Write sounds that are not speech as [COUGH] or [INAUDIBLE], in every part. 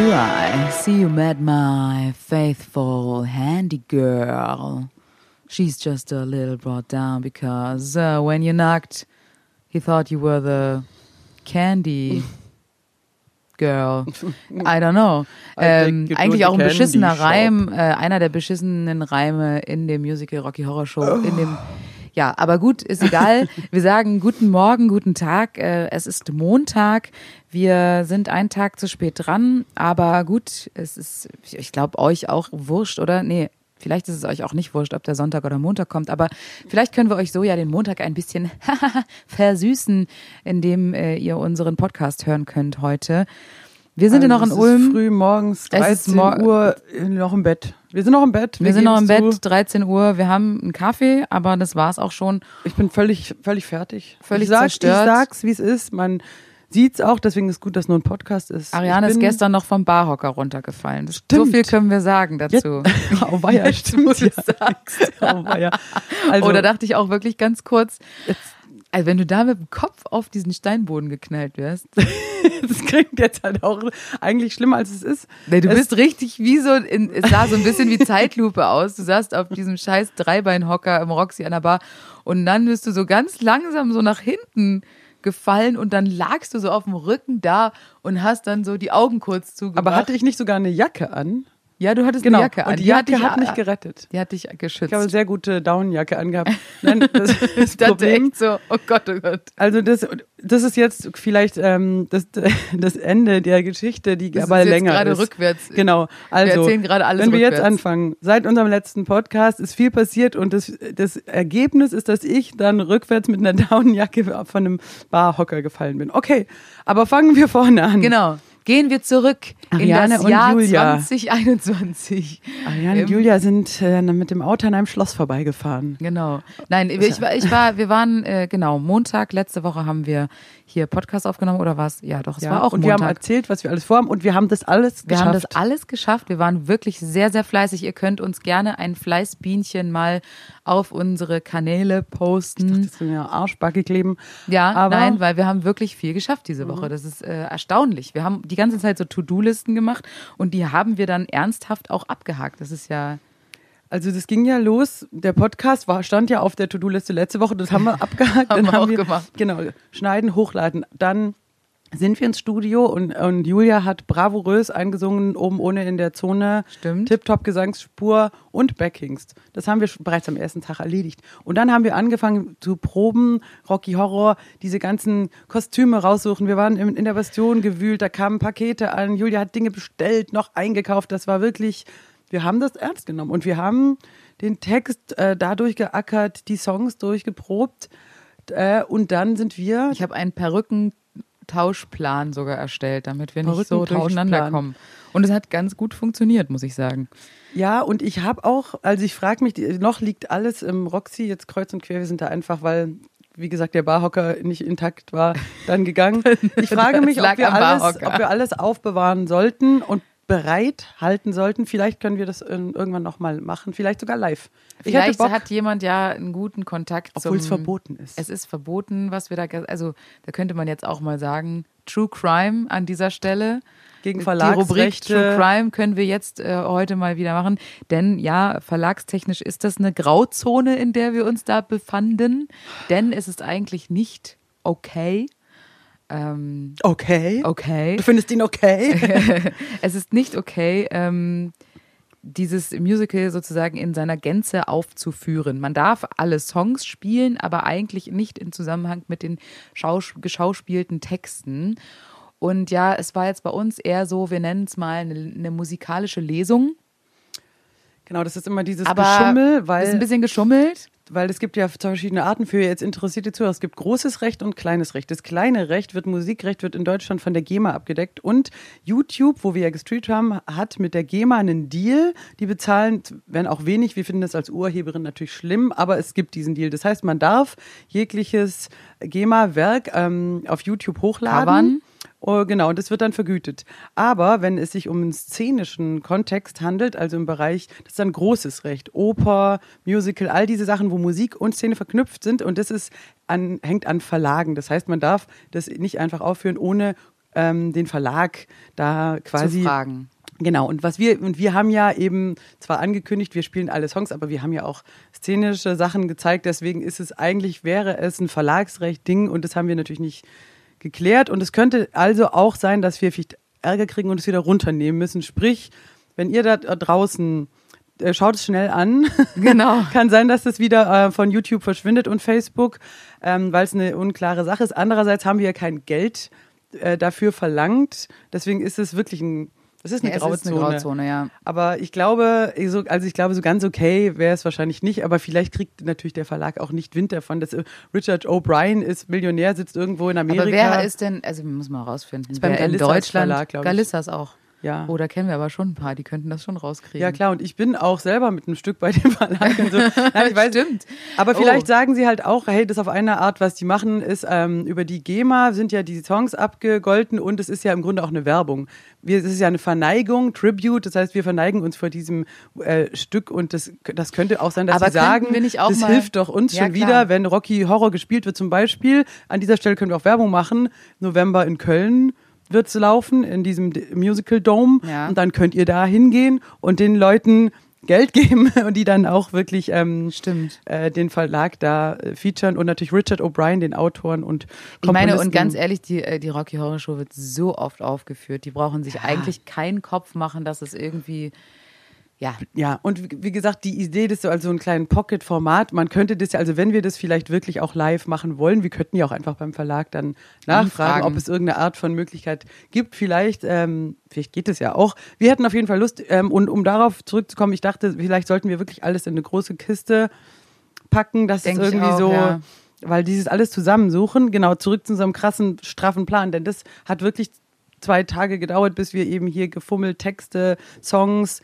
Do? I see you met my faithful handy girl. She's just a little brought down because uh, when you knocked, he thought you were the candy [LAUGHS] girl. I don't know. Ähm, eigentlich auch ein beschissener Reim, äh, einer der beschissenen Reime in dem Musical Rocky Horror Show, in dem ja, aber gut, ist egal. [LAUGHS] Wir sagen guten Morgen, guten Tag. Äh, es ist Montag. Wir sind einen Tag zu spät dran, aber gut, es ist, ich glaube, euch auch wurscht, oder? Nee, vielleicht ist es euch auch nicht wurscht, ob der Sonntag oder Montag kommt, aber vielleicht können wir euch so ja den Montag ein bisschen [LAUGHS] versüßen, indem äh, ihr unseren Podcast hören könnt heute. Wir sind Also noch in es Ulm. Ist früh morgens, Es ist 13 mor- Uhr, noch im Bett. Wir sind noch im Bett. Wir sind noch im Bett, zu. 13 Uhr. Wir haben einen Kaffee, aber das war's auch schon. Ich bin völlig, völlig fertig. Völlig ich sag, zerstört. Ich sag's, wie es ist. Man sieht's auch, deswegen ist gut, dass nur ein Podcast ist. Ariane ist gestern noch vom Barhocker runtergefallen. Das, so Stimmt. viel können wir sagen dazu. [LAUGHS] Oh, weia, Jetzt, stimmt. wo du ja. sagst. Oh, weia. Also, Oder dachte ich auch wirklich ganz kurz, also wenn du da mit dem Kopf auf diesen Steinboden geknallt wärst. [LAUGHS] das klingt jetzt halt auch eigentlich schlimmer, als es ist. Nee, du Es- bist richtig wie so, in, es sah so ein bisschen wie Zeitlupe aus. Du saßt auf diesem scheiß Dreibeinhocker im Roxy an der Bar und dann bist du so ganz langsam so nach hinten gefallen und dann lagst du so auf dem Rücken da und hast dann so die Augen kurz zugemacht. Aber hatte ich nicht sogar eine Jacke an? Ja, du hattest Genau. eine Jacke an. Und die Jacke dich, hat mich gerettet. Die hat dich geschützt. Ich habe eine sehr gute Downjacke angehabt. [LAUGHS] Nein, das, das ich dachte Problem, echt so, oh Gott, oh Gott. Also das, das ist jetzt vielleicht ähm, das, das Ende der Geschichte, die Das aber ist jetzt länger gerade ist. rückwärts. Genau. Also, erzählen gerade alles wenn wir jetzt rückwärts. anfangen, seit unserem letzten Podcast ist viel passiert und das, das Ergebnis ist, dass ich dann rückwärts mit einer [LAUGHS] Downjacke von einem Barhocker gefallen bin. Okay, aber fangen wir vorne an. Genau. Gehen wir zurück Ariane in das und Jahr Julia. 2021. Ariane Ähm, und Julia sind äh, mit dem Auto an einem Schloss vorbeigefahren. Genau. Nein, ich war, ich war, wir waren, äh, genau, Montag, letzte Woche haben wir hier Podcast aufgenommen oder was? Ja, doch, es war auch und wir haben Montag. erzählt, was wir alles vorhaben und wir haben das alles Wir geschafft. haben das alles geschafft. Wir waren wirklich sehr, sehr fleißig. Ihr könnt uns gerne ein Fleißbienchen mal auf unsere Kanäle posten. Das sind ja Arschbacke kleben. Ja, aber Mhm. nein, weil wir haben wirklich viel geschafft diese Woche. Das ist äh, erstaunlich. Wir haben die ganze Zeit so To-Do-Listen gemacht und die haben wir dann ernsthaft auch abgehakt. Das ist ja Also das ging ja los. Der Podcast war, stand ja auf der To-Do-Liste letzte Woche. Das haben wir [LAUGHS] abgehakt. Haben Dann wir auch gemacht. Genau, schneiden, hochladen. Dann sind wir ins Studio und, und Julia hat bravourös eingesungen, oben ohne in der Zone. Stimmt. Tip-Top Gesangsspur und Backings. Das haben wir bereits am ersten Tag erledigt. Und dann haben wir angefangen zu proben, Rocky Horror, diese ganzen Kostüme raussuchen. Wir waren in, in der Bastion gewühlt, da kamen Pakete an. Julia hat Dinge bestellt, noch eingekauft. Das war wirklich, wir haben das ernst genommen. Und wir haben den Text äh, dadurch geackert, die Songs durchgeprobt. Äh, und dann sind wir Ich habe einen Perückentauschplan sogar erstellt, damit wir nicht so durcheinander kommen. Und es hat ganz gut funktioniert, muss ich sagen. Ja, und ich habe auch, also ich frage mich, noch liegt alles im Roxy, jetzt kreuz und quer, wir sind da einfach, weil, wie gesagt, der Barhocker nicht intakt war, dann gegangen. [LAUGHS] Ich frage mich, ob wir, alles, ob wir alles aufbewahren sollten und bereit halten sollten. Vielleicht können wir das irgendwann nochmal machen, vielleicht sogar live. Vielleicht hat jemand ja einen guten Kontakt obwohl es verboten ist. Es ist verboten, was wir da, also da könnte man jetzt auch mal sagen, True Crime an dieser Stelle. Gegen Die Rubrik Verlagsrechte. True Crime können wir jetzt äh, heute mal wieder machen, denn ja, verlagstechnisch ist das eine Grauzone, in der wir uns da befanden, denn es ist eigentlich nicht okay. Ähm, Okay. okay. Du findest ihn okay? [LAUGHS] es ist nicht okay, ähm, dieses Musical sozusagen in seiner Gänze aufzuführen. Man darf alle Songs spielen, aber eigentlich nicht in Zusammenhang mit den schaus geschauspielten Texten. Und ja, es war jetzt bei uns eher so, wir nennen es mal eine, eine musikalische Lesung. genau, das ist immer dieses Aber Geschummel, weil ist ein bisschen geschummelt. Weil es gibt ja verschiedene Arten für jetzt interessierte Zuhörer. Es gibt großes Recht und kleines Recht. Das kleine Recht wird Musikrecht wird in Deutschland von der GEMA abgedeckt und YouTube, wo wir ja gestreamt haben, hat mit der GEMA einen Deal. Die bezahlen, wenn auch wenig, wir finden das als Urheberin natürlich schlimm, aber es gibt diesen Deal. Das heißt, man darf jegliches GEMA-Werk ähm, auf YouTube hochladen. Covern. Oh, genau, und das wird dann vergütet. Aber wenn es sich um einen szenischen Kontext handelt, also im Bereich, das ist dann großes Recht, Oper, Musical, all diese Sachen, wo Musik und Szene verknüpft sind und das ist an, hängt an Verlagen. Das heißt, man darf das nicht einfach aufführen, ohne ähm, den Verlag da quasi Zu fragen. Genau, und was wir, und wir haben ja eben zwar angekündigt, wir spielen alle Songs, aber wir haben ja auch szenische Sachen gezeigt, deswegen ist es eigentlich, wäre es ein Verlagsrecht-Ding und das haben wir natürlich nicht geklärt. Und es könnte also auch sein, dass wir vielleicht Ärger kriegen und es wieder runternehmen müssen. Sprich, wenn ihr da draußen äh, schaut es schnell an. Genau. [LAUGHS] Kann sein, dass das wieder äh, von YouTube verschwindet und Facebook, ähm, weil es eine unklare Sache ist. Andererseits haben wir ja kein Geld äh, dafür verlangt. Deswegen ist es wirklich ein das ist eine, Ja, es Grauzone. ist eine Grauzone, ja. Aber ich glaube, so- also ich glaube, so ganz okay wäre es wahrscheinlich nicht, aber vielleicht kriegt natürlich der Verlag auch nicht Wind davon. dass äh, Richard O'Brien ist Millionär, sitzt irgendwo in Amerika. Aber wer ist denn, also muss man rausfinden, Ist beim wer in Galissas Deutschland, Verlag. Galissas auch. Ja. Oh, da kennen wir aber schon ein paar, die könnten das schon rauskriegen. Ja klar, und ich bin auch selber mit einem Stück bei dem Verlag und so. [LAUGHS] Nein, ich weiß, Stimmt. Aber vielleicht Oh. sagen sie halt auch, hey, das auf eine Art, was die machen, ist ähm, über die GEMA sind ja die Songs abgegolten und es ist ja im Grunde auch eine Werbung. Wir, es ist ja eine Verneigung, Tribute, das heißt, wir verneigen uns vor diesem äh, Stück und das, das könnte auch sein, dass Aber sie sagen, das mal- hilft doch uns Ja, schon klar. wieder, wenn Rocky Horror gespielt wird zum Beispiel. An dieser Stelle können wir auch Werbung machen. November in Köln wird's laufen, in diesem Musical Dome. Ja. Und dann könnt ihr da hingehen und den Leuten Geld [LAUGHS] geben und die dann auch wirklich ähm, Stimmt. äh, den Verlag da äh, featuren und natürlich Richard O'Brien, den Autoren und Ich meine, und Komponisten. ganz ehrlich, die, äh, die Rocky Horror Show wird so oft aufgeführt. Die brauchen sich eigentlich keinen Kopf machen, dass es irgendwie, ja, Ja, und wie, gesagt, die Idee, das so als so ein kleinen Pocket-Format, man könnte das ja, also wenn wir das vielleicht wirklich auch live machen wollen, wir könnten ja auch einfach beim Verlag dann nachfragen, Anfragen. ob es irgendeine Art von Möglichkeit gibt. Vielleicht, ähm, vielleicht geht es ja auch. Wir hätten auf jeden Fall Lust, ähm, und um darauf zurückzukommen, ich dachte, vielleicht sollten wir wirklich alles in eine große Kiste packen, dass Denk es irgendwie auch, so, ja. weil dieses alles zusammensuchen, genau, zurück zu unserem krassen, straffen Plan, denn das hat wirklich zwei Tage gedauert, bis wir eben hier gefummelt, Texte, Songs,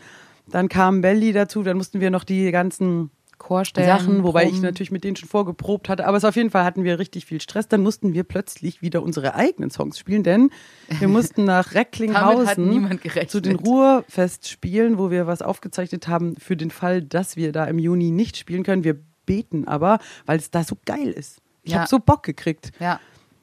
dann kam Belly dazu, dann mussten wir noch die ganzen Chorstellen. Sachen, wobei ich natürlich mit denen schon vorgeprobt hatte, aber es auf jeden Fall hatten wir richtig viel Stress. Dann mussten wir plötzlich wieder unsere eigenen Songs spielen, denn wir [LAUGHS] mussten nach Recklinghausen zu den Ruhrfestspielen, wo wir was aufgezeichnet haben für den Fall, dass wir da im Juni nicht spielen können. Wir beten aber, weil es da so geil ist. Ich Ja. habe so Bock gekriegt. Ja.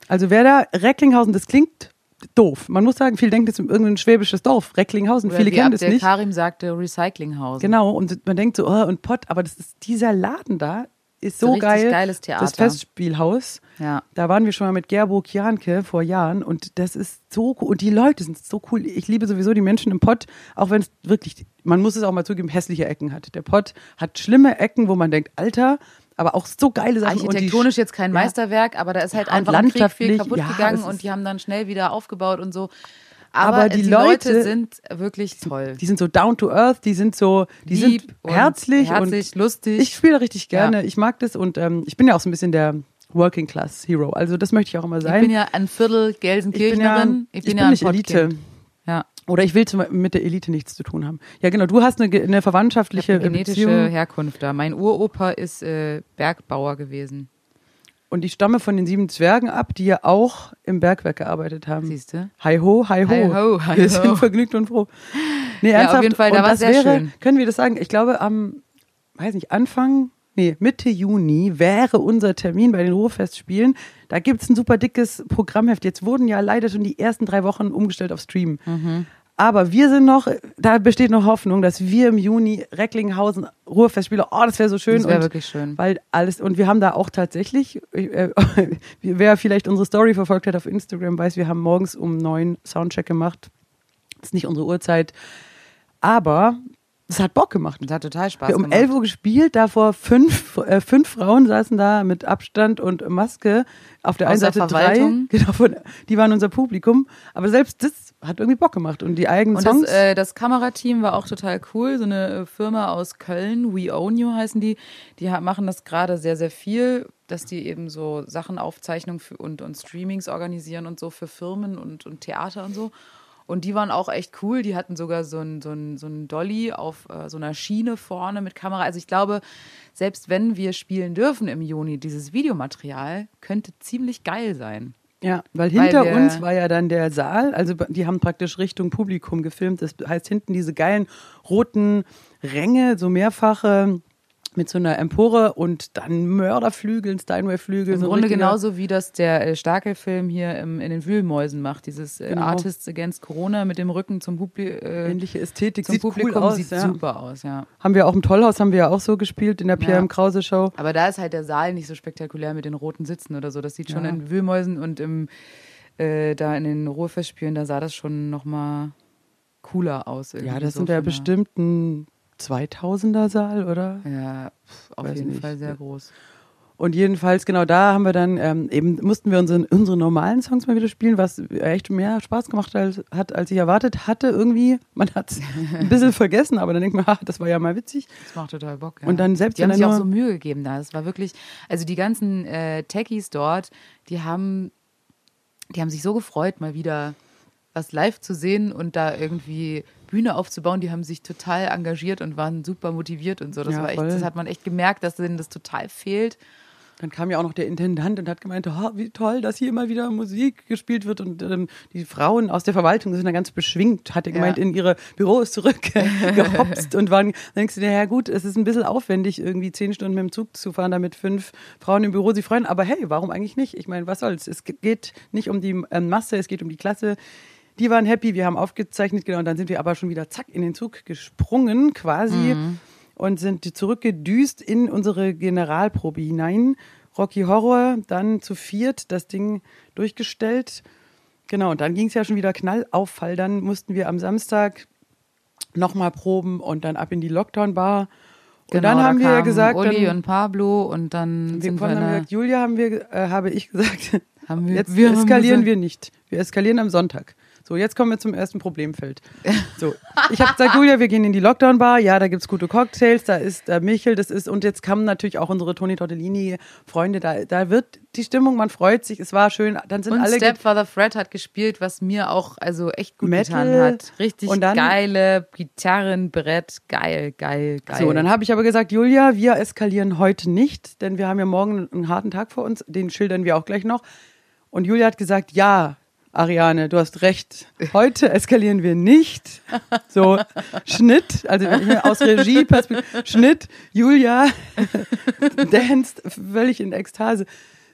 Also wer da Recklinghausen, das klingt doof. Man muss sagen, viele denken jetzt um irgendein schwäbisches Dorf, Recklinghausen. Oder viele kennen das nicht. Karim sagte, Recyclinghaus. Genau, und man denkt so, oh, und Pott, aber das ist dieser Laden da, ist so geil. geiles Theater. Das Festspielhaus. Ja. Da waren wir schon mal mit Gerburg Janke vor Jahren und das ist so cool. Und die Leute sind so cool. Ich liebe sowieso die Menschen im Pott, auch wenn es wirklich, man muss es auch mal zugeben, hässliche Ecken hat. Der Pott hat schlimme Ecken, wo man denkt, Alter, aber auch so geile Sachen. Architektonisch jetzt kein Ja. Meisterwerk, aber da ist halt Ja, einfach im Krieg viel kaputt ja, gegangen und die haben dann schnell wieder aufgebaut und so. Aber, Aber die die, Leute- Leute, sind wirklich toll. Die sind so down to earth, die sind so, die Lieb sind und herzlich, herzlich, und lustig. Ich spiele richtig gerne, Ja. ich mag das und ähm, ich bin ja auch so ein bisschen der Working Class Hero. Also das möchte ich auch immer ich sein. bin ja ein Viertel ich bin ja, Gelsenkirchnerin. ich Ich bin, bin ja ein nicht Elite. Ja, Oder ich will mit der Elite nichts zu tun haben. Ja, genau. Du hast eine, eine ich verwandtschaftliche habe genetische Beziehung Herkunft da. Mein Uropa ist äh, Bergbauer gewesen. und ich stamme von den sieben Zwergen ab, die ja auch im Bergwerk gearbeitet haben. Siehst du? Hi ho, hi ho. Hi ho, hi Wir sind vergnügt und froh. Nee, Ja, auf ernsthaft. jeden Fall, da war sehr wäre, schön. Können wir das sagen? Ich glaube, am, weiß nicht, Anfang, nee, Mitte Juni wäre unser Termin bei den Ruhrfestspielen. Da gibt's ein super dickes Programmheft. Jetzt wurden ja leider schon die ersten drei Wochen umgestellt auf Stream. Mhm. Aber wir sind noch, da besteht noch Hoffnung, dass wir im Juni Recklinghausen Ruhrfestspiele, oh, das wäre so schön. Das wäre wirklich schön. weil alles, und wir haben da auch tatsächlich, äh, [LAUGHS] wer vielleicht unsere Story verfolgt hat auf Instagram, weiß, wir haben morgens um neun Soundcheck gemacht. Das ist nicht unsere Uhrzeit. Aber es hat Bock gemacht. Das hat total Spaß Wir haben um gemacht. 11 Uhr gespielt, davor fünf, äh, fünf Frauen saßen da mit Abstand und Maske. Auf der einen Seite drei, [LAUGHS] genau, von, die waren unser Publikum. Aber selbst das hat irgendwie Bock gemacht. Und die eigenen Und Songs. das, äh, das Kamerateam war auch total cool. So eine äh, Firma aus Köln, We Own You heißen die. Die machen das gerade sehr, sehr viel, dass die eben so Sachen, Aufzeichnungen und, und Streamings organisieren und so für Firmen und, und Theater und so. Und die waren auch echt cool. Die hatten sogar so ein, so ein, so ein Dolly auf äh, so einer Schiene vorne mit Kamera. Also ich glaube, selbst wenn wir spielen dürfen im Juni, dieses Videomaterial könnte ziemlich geil sein. Ja, weil Weil hinter wir- uns war ja dann der Saal, also die haben praktisch Richtung Publikum gefilmt. Das heißt, hinten diese geilen roten Ränge, so mehrfache mit so einer Empore und dann Mörderflügeln, Steinway-Flügel. Im so Grunde genauso wie das der äh, Starke-Film hier im, in den Wühlmäusen macht. Dieses äh, Genau. Artists Against Corona mit dem Rücken zum, Publi äh, Ähnliche Ästhetik, zum sieht Publikum. cool aus. sieht ja. super aus, ja. Haben wir auch im Tollhaus, haben wir ja auch so gespielt in der Pierre Ja. M. Krause Show. Aber da ist halt der Saal nicht so spektakulär mit den roten Sitzen oder so. Das sieht schon Ja. in Wühlmäusen und im, äh, da in den Ruhrfestspielen, da sah das schon nochmal cooler aus. Ja, das sind ja von der- bestimmt ein 2000er Saal, oder? Ja, auf Weiß jeden nicht. Fall sehr groß. Und jedenfalls, genau da haben wir dann ähm, eben, mussten wir unsere, unsere normalen Songs mal wieder spielen, was echt mehr Spaß gemacht hat, als ich erwartet hatte. Irgendwie, man hat es [LAUGHS] ein bisschen vergessen, aber dann denkt man, ha, das war ja mal witzig. Das macht total Bock. Ja. Und dann selbst die haben sich auch so Mühe gegeben da. Es war wirklich, also die ganzen äh, Techies dort, die haben, die haben sich so gefreut, mal wieder was live zu sehen und da irgendwie Bühne aufzubauen. Die haben sich total engagiert und waren super motiviert und so. Das Ja, war echt, voll. das hat man echt gemerkt, dass denen das total fehlt. Dann kam ja auch noch der Intendant und hat gemeint, oh, wie toll, dass hier immer wieder Musik gespielt wird. Und ähm, die Frauen aus der Verwaltung sind da ganz beschwingt, hat er Ja. gemeint, in ihre Büros zurückgehopst [LAUGHS] und waren, dann denkst du dir, ja gut, es ist ein bisschen aufwendig, irgendwie zehn Stunden mit dem Zug zu fahren, damit fünf Frauen im Büro sich freuen. Aber hey, warum eigentlich nicht? Ich meine, was soll's? Es geht nicht um die ähm, Masse, es geht um die Klasse. Die waren happy, wir haben aufgezeichnet, genau, und dann sind wir aber schon wieder zack in den Zug gesprungen, quasi, und sind zurückgedüst in unsere Generalprobe hinein. Rocky Horror, dann zu viert das Ding durchgestellt. Genau, und dann ging es ja schon wieder Knallauffall. Dann mussten wir am Samstag nochmal proben und dann ab in die Lockdown-Bar. Und Genau, dann da haben wir ja kamen gesagt, Uli dann, und Pablo und dann wir sind wir, haben gesagt, Julia haben wir, äh, habe ich gesagt, Haben wir- jetzt wir eskalieren gesagt- wir nicht. Wir eskalieren am Sonntag. So, jetzt kommen wir zum ersten Problemfeld. So, ich habe gesagt, Julia, wir gehen in die Lockdown-Bar. Ja, da gibt's gute Cocktails, da ist der Michel, das ist, und jetzt kamen natürlich auch unsere Toni Tortellini-Freunde. Da, da wird die Stimmung, man freut sich, es war schön. Dann sind Und alle Stepfather Fred hat gespielt, was mir auch also echt gut Metal. getan hat. Richtig Und dann- geile Gitarrenbrett, geil, geil, geil. So, und dann habe ich aber gesagt, Julia, wir eskalieren heute nicht, denn wir haben ja morgen einen harten Tag vor uns, den schildern wir auch gleich noch. Und Julia hat gesagt, ja, Ariane, du hast recht. Heute eskalieren wir nicht. So, Schnitt, also aus Regie, Schnitt, Julia [LAUGHS] danced völlig in Ekstase.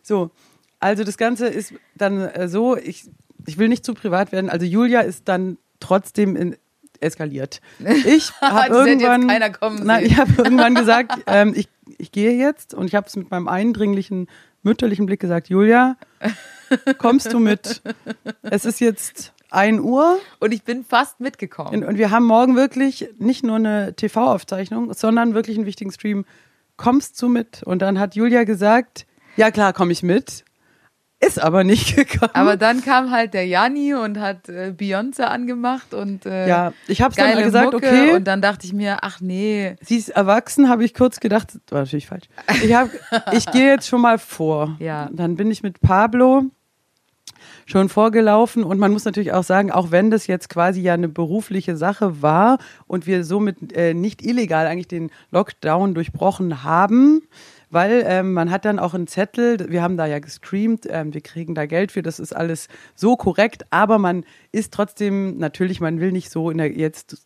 So, also das Ganze ist dann äh, so, ich, ich will nicht zu privat werden, also Julia ist dann trotzdem in, eskaliert. Ich [LAUGHS] habe hätte jetzt irgendwann, sehen. ich habe irgendwann gesagt, ähm, ich, ich gehe jetzt und ich habe es mit meinem eindringlichen mütterlichen Blick gesagt, Julia, kommst du mit? Es ist jetzt 1 Uhr Und ich bin fast mitgekommen. und, wir haben morgen wirklich nicht nur eine TV-Aufzeichnung, sondern wirklich einen wichtigen Stream. Kommst du mit? Und dann hat Julia gesagt, ja klar, komme ich mit. Ist aber nicht [LAUGHS] gekommen. Aber dann kam halt der Janni und hat äh, Beyoncé angemacht und äh, ja, ich habe dann gesagt, Mucke. okay. Und dann dachte ich mir, ach nee, Sie ist erwachsen, habe ich kurz gedacht, das war natürlich falsch. Ich, ich gehe jetzt schon mal vor. [LAUGHS] Ja. Dann bin ich mit Pablo schon vorgelaufen und man muss natürlich auch sagen, auch wenn das jetzt quasi ja eine berufliche Sache war und wir somit äh, nicht illegal eigentlich den Lockdown durchbrochen haben, weil ähm, man hat dann auch einen Zettel, wir haben da ja gestreamt, ähm, wir kriegen da Geld für, das ist alles so korrekt, aber man ist trotzdem, natürlich, man will nicht so in der jetzt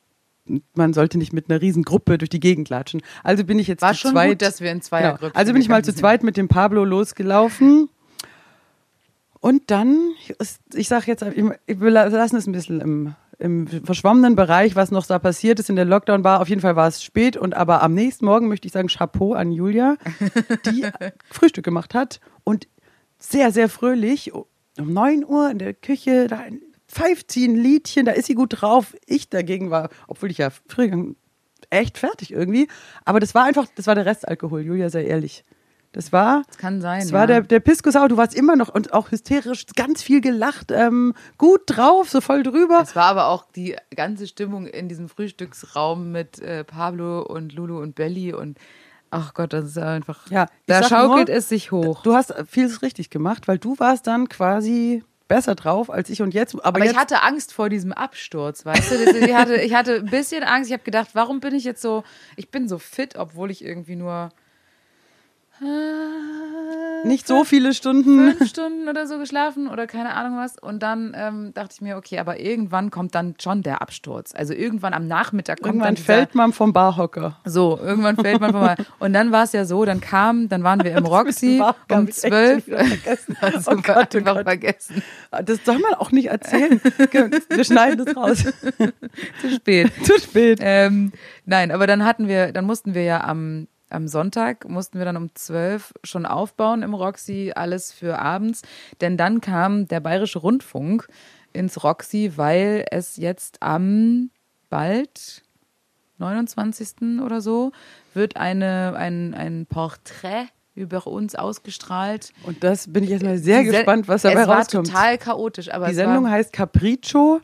man sollte nicht mit einer riesen Gruppe durch die Gegend latschen. Also bin ich jetzt war zu schon zweit. gut, dass wir in Genau. Zweiergrüppen Also bin ich mal zu zweit mit dem Pablo losgelaufen. Und dann, ich sage jetzt, wir lassen es ein bisschen im, im verschwommenen Bereich, was noch da passiert ist in der Lockdown-Bar. Auf jeden Fall war es spät und aber am nächsten Morgen möchte ich sagen Chapeau an Julia, die [LAUGHS] Frühstück gemacht hat und sehr, sehr fröhlich um 9 Uhr in der Küche, da pfeift sie ein Liedchen, da ist sie gut drauf. Ich dagegen war, obwohl ich ja früher gegangen, echt fertig irgendwie. Aber das war einfach, das war der Restalkohol, Julia, sei ehrlich. Das war, Das kann sein. das ja. war der, der Piskusau, du warst immer noch und auch hysterisch, ganz viel gelacht, ähm, gut drauf, so voll drüber. Es war aber auch die ganze Stimmung in diesem Frühstücksraum mit äh, Pablo und Lulu und Belly und ach Gott, das ist einfach. Ja, da schaukelt nur, es sich hoch. Du hast vieles richtig gemacht, weil du warst dann quasi besser drauf als ich und jetzt. Aber, aber jetzt, ich hatte Angst vor diesem Absturz, weißt du? Ich hatte, ich hatte ein bisschen Angst. Ich habe gedacht, warum bin ich jetzt so, ich bin so fit, obwohl ich irgendwie nur Nicht so viele Stunden. fünf Stunden oder so geschlafen oder keine Ahnung was. Und dann ähm, dachte ich mir, okay, aber irgendwann kommt dann schon der Absturz. Also irgendwann am Nachmittag kommt Irgendwann dann dieser, fällt man vom Barhocker. So, irgendwann fällt man vorbei. [LAUGHS] Und dann war es ja so, dann kam, dann waren wir im Roxy Barhocker um zwölf. Also [LAUGHS] Oh Gott, oh einfach Gott. vergessen. Das soll man auch nicht erzählen. Wir schneiden das raus. [LAUGHS] Zu spät. Zu spät. Ähm, nein, aber dann hatten wir, dann mussten wir ja am, am Sonntag, mussten wir dann um zwölf schon aufbauen im Roxy, alles für abends. Denn dann kam der Bayerische Rundfunk ins Roxy, weil es jetzt am bald 29. oder so wird eine, ein, ein Porträt über uns ausgestrahlt. Und das bin ich jetzt mal sehr gespannt, was dabei es war rauskommt. total chaotisch, aber Die es Sendung war, heißt Capriccio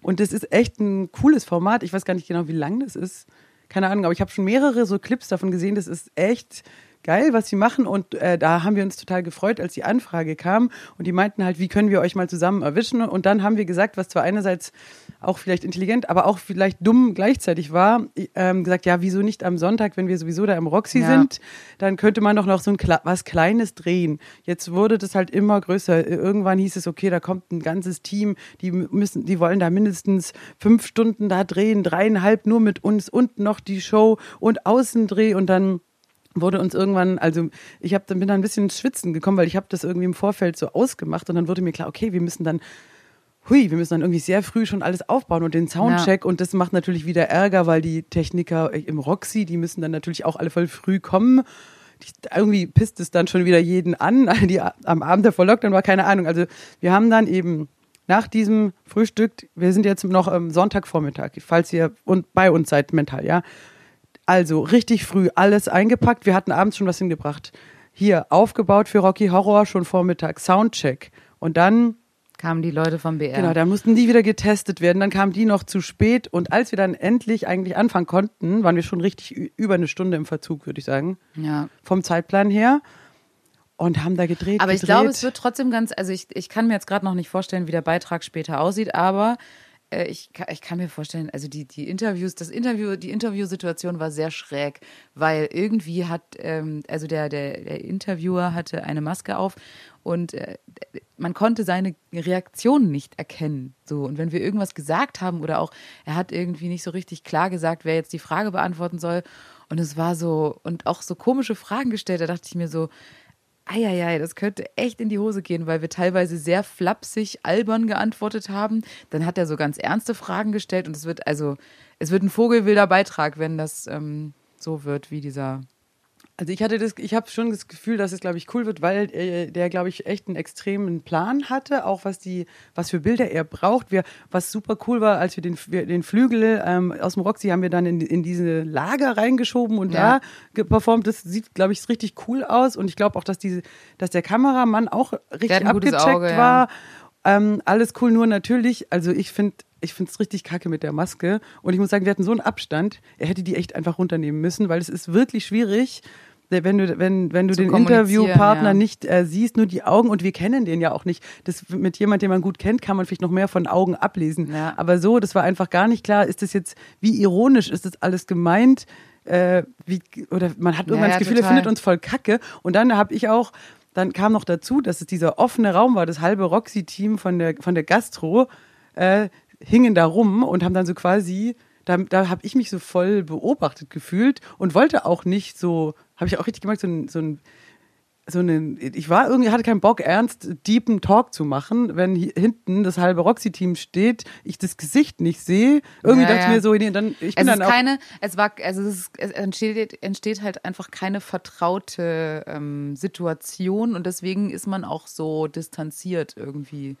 und das ist echt ein cooles Format. Ich weiß gar nicht genau, wie lang das ist. Keine Ahnung, aber ich habe schon mehrere so Clips davon gesehen. Das ist echt geil, was sie machen. Und äh, da haben wir uns total gefreut, als die Anfrage kam. Und die meinten halt, wie können wir euch mal zusammen erwischen? Und dann haben wir gesagt, was zwar einerseits auch vielleicht intelligent, aber auch vielleicht dumm gleichzeitig war, ähm, gesagt, ja, wieso nicht am Sonntag, wenn wir sowieso da im Roxy Ja. sind, dann könnte man doch noch so ein Kle was Kleines drehen. Jetzt wurde das halt immer größer. Irgendwann hieß es, okay, da kommt ein ganzes Team, die müssen, die wollen da mindestens fünf Stunden da drehen, dreieinhalb nur mit uns und noch die Show und Außendreh und dann wurde uns irgendwann, also ich hab, dann bin da ein bisschen ins Schwitzen gekommen, weil ich habe das irgendwie im Vorfeld so ausgemacht und dann wurde mir klar, okay, wir müssen dann hui, wir müssen dann irgendwie sehr früh schon alles aufbauen und den Soundcheck und das macht natürlich wieder Ärger, weil die Techniker im Roxy, die müssen dann natürlich auch alle voll früh kommen. Die, irgendwie pisst es dann schon wieder jeden an, [LAUGHS] die am Abend davor Lockdown war, keine Ahnung. Also wir haben dann eben nach diesem Frühstück, wir sind jetzt noch am Sonntagvormittag, falls ihr und bei uns seid mental, ja. Also richtig früh alles eingepackt. Wir hatten abends schon was hingebracht. Hier aufgebaut für Rocky Horror schon Vormittag Soundcheck und dann kamen die Leute vom BR. Genau, dann mussten die wieder getestet werden. Dann kamen die noch zu spät. Und als wir dann endlich eigentlich anfangen konnten, waren wir schon richtig über eine Stunde im Verzug, würde ich sagen, ja. vom Zeitplan her. Und haben da gedreht. Aber ich gedreht. glaube, es wird trotzdem ganz, also ich, ich kann mir jetzt gerade noch nicht vorstellen, wie der Beitrag später aussieht, aber ich, ka- ich kann mir vorstellen, also die, die Interviews, das Interview, die Interviewsituation war sehr schräg, weil irgendwie hat, ähm, also der, der, der Interviewer hatte eine Maske auf und äh, man konnte seine Reaktion nicht erkennen. So, und wenn wir irgendwas gesagt haben oder auch, er hat irgendwie nicht so richtig klar gesagt, wer jetzt die Frage beantworten soll. Und es war so, und auch so komische Fragen gestellt, da dachte ich mir so, Eieiei, das könnte echt in die Hose gehen, weil wir teilweise sehr flapsig, albern geantwortet haben. Dann hat er so ganz ernste Fragen gestellt und es wird also, es wird ein vogelwilder Beitrag, wenn das ähm, so wird wie dieser. Also ich hatte das, ich habe schon das Gefühl, dass es, glaube ich, cool wird, weil äh, der, glaube ich, echt einen extremen Plan hatte, auch was die, was für Bilder er braucht. Wir, was super cool war, als wir den, wir, den Flügel ähm, aus dem Roxy haben wir dann in, in diese Lager reingeschoben und Ja. da ge- performt. Das sieht, glaube ich, richtig cool aus. Und ich glaube auch, dass diese, dass der Kameramann auch richtig abgecheckt Auge, ja. war. Ähm, alles cool, nur natürlich, also ich finde ich finde es richtig kacke mit der Maske. Und ich muss sagen, wir hatten so einen Abstand, er hätte die echt einfach runternehmen müssen, weil es ist wirklich schwierig, wenn du, wenn, wenn du den Interviewpartner ja. nicht äh, siehst, nur die Augen und wir kennen den ja auch nicht. Das mit jemand, den man gut kennt, kann man vielleicht noch mehr von Augen ablesen. Ja. Aber so, das war einfach gar nicht klar. Ist das jetzt, wie ironisch ist das alles gemeint? Äh, wie, oder man hat irgendwann Ja, das Gefühl, total. er findet uns voll kacke. Und dann habe ich auch, dann kam noch dazu, dass es dieser offene Raum war, das halbe Roxy-Team von der, von der Gastro, äh, hingen da rum und haben dann so quasi, da, da habe ich mich so voll beobachtet gefühlt und wollte auch nicht so, habe ich auch richtig gemerkt, so ein, so ein so einen, ich war irgendwie, hatte keinen Bock, ernst, deepen Talk zu machen, wenn hinten das halbe Roxy-Team steht, ich das Gesicht nicht sehe. Irgendwie Ja, dachte ich ja. mir so, nee, dann, ich bin Es dann ist auch, keine, es war, also es, ist, es entsteht, entsteht halt einfach keine vertraute ähm, Situation und deswegen ist man auch so distanziert irgendwie.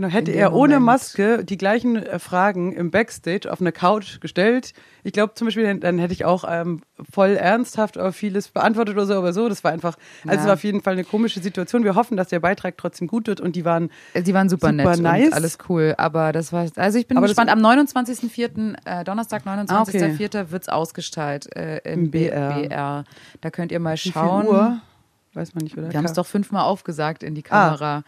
Genau, hätte er ohne Moment. Maske die gleichen äh, Fragen im Backstage auf einer Couch gestellt. Ich glaube zum Beispiel, dann, dann hätte ich auch ähm, voll ernsthaft auf vieles beantwortet oder so, aber so, das war einfach, also Ja. es war auf jeden Fall eine komische Situation. Wir hoffen, dass der Beitrag trotzdem gut wird und die waren, Äh, Die waren super, Super nett nice. und alles cool. Aber das war, also ich bin Aber gespannt. Am 29.04., äh, Donnerstag, Ah, 29.04. wird's ausgestrahlt äh, im Im BR. BR. Da könnt ihr mal wie viel schauen. Uhr? Weiß man nicht, oder? Wir haben es doch fünfmal aufgesagt in die Ah.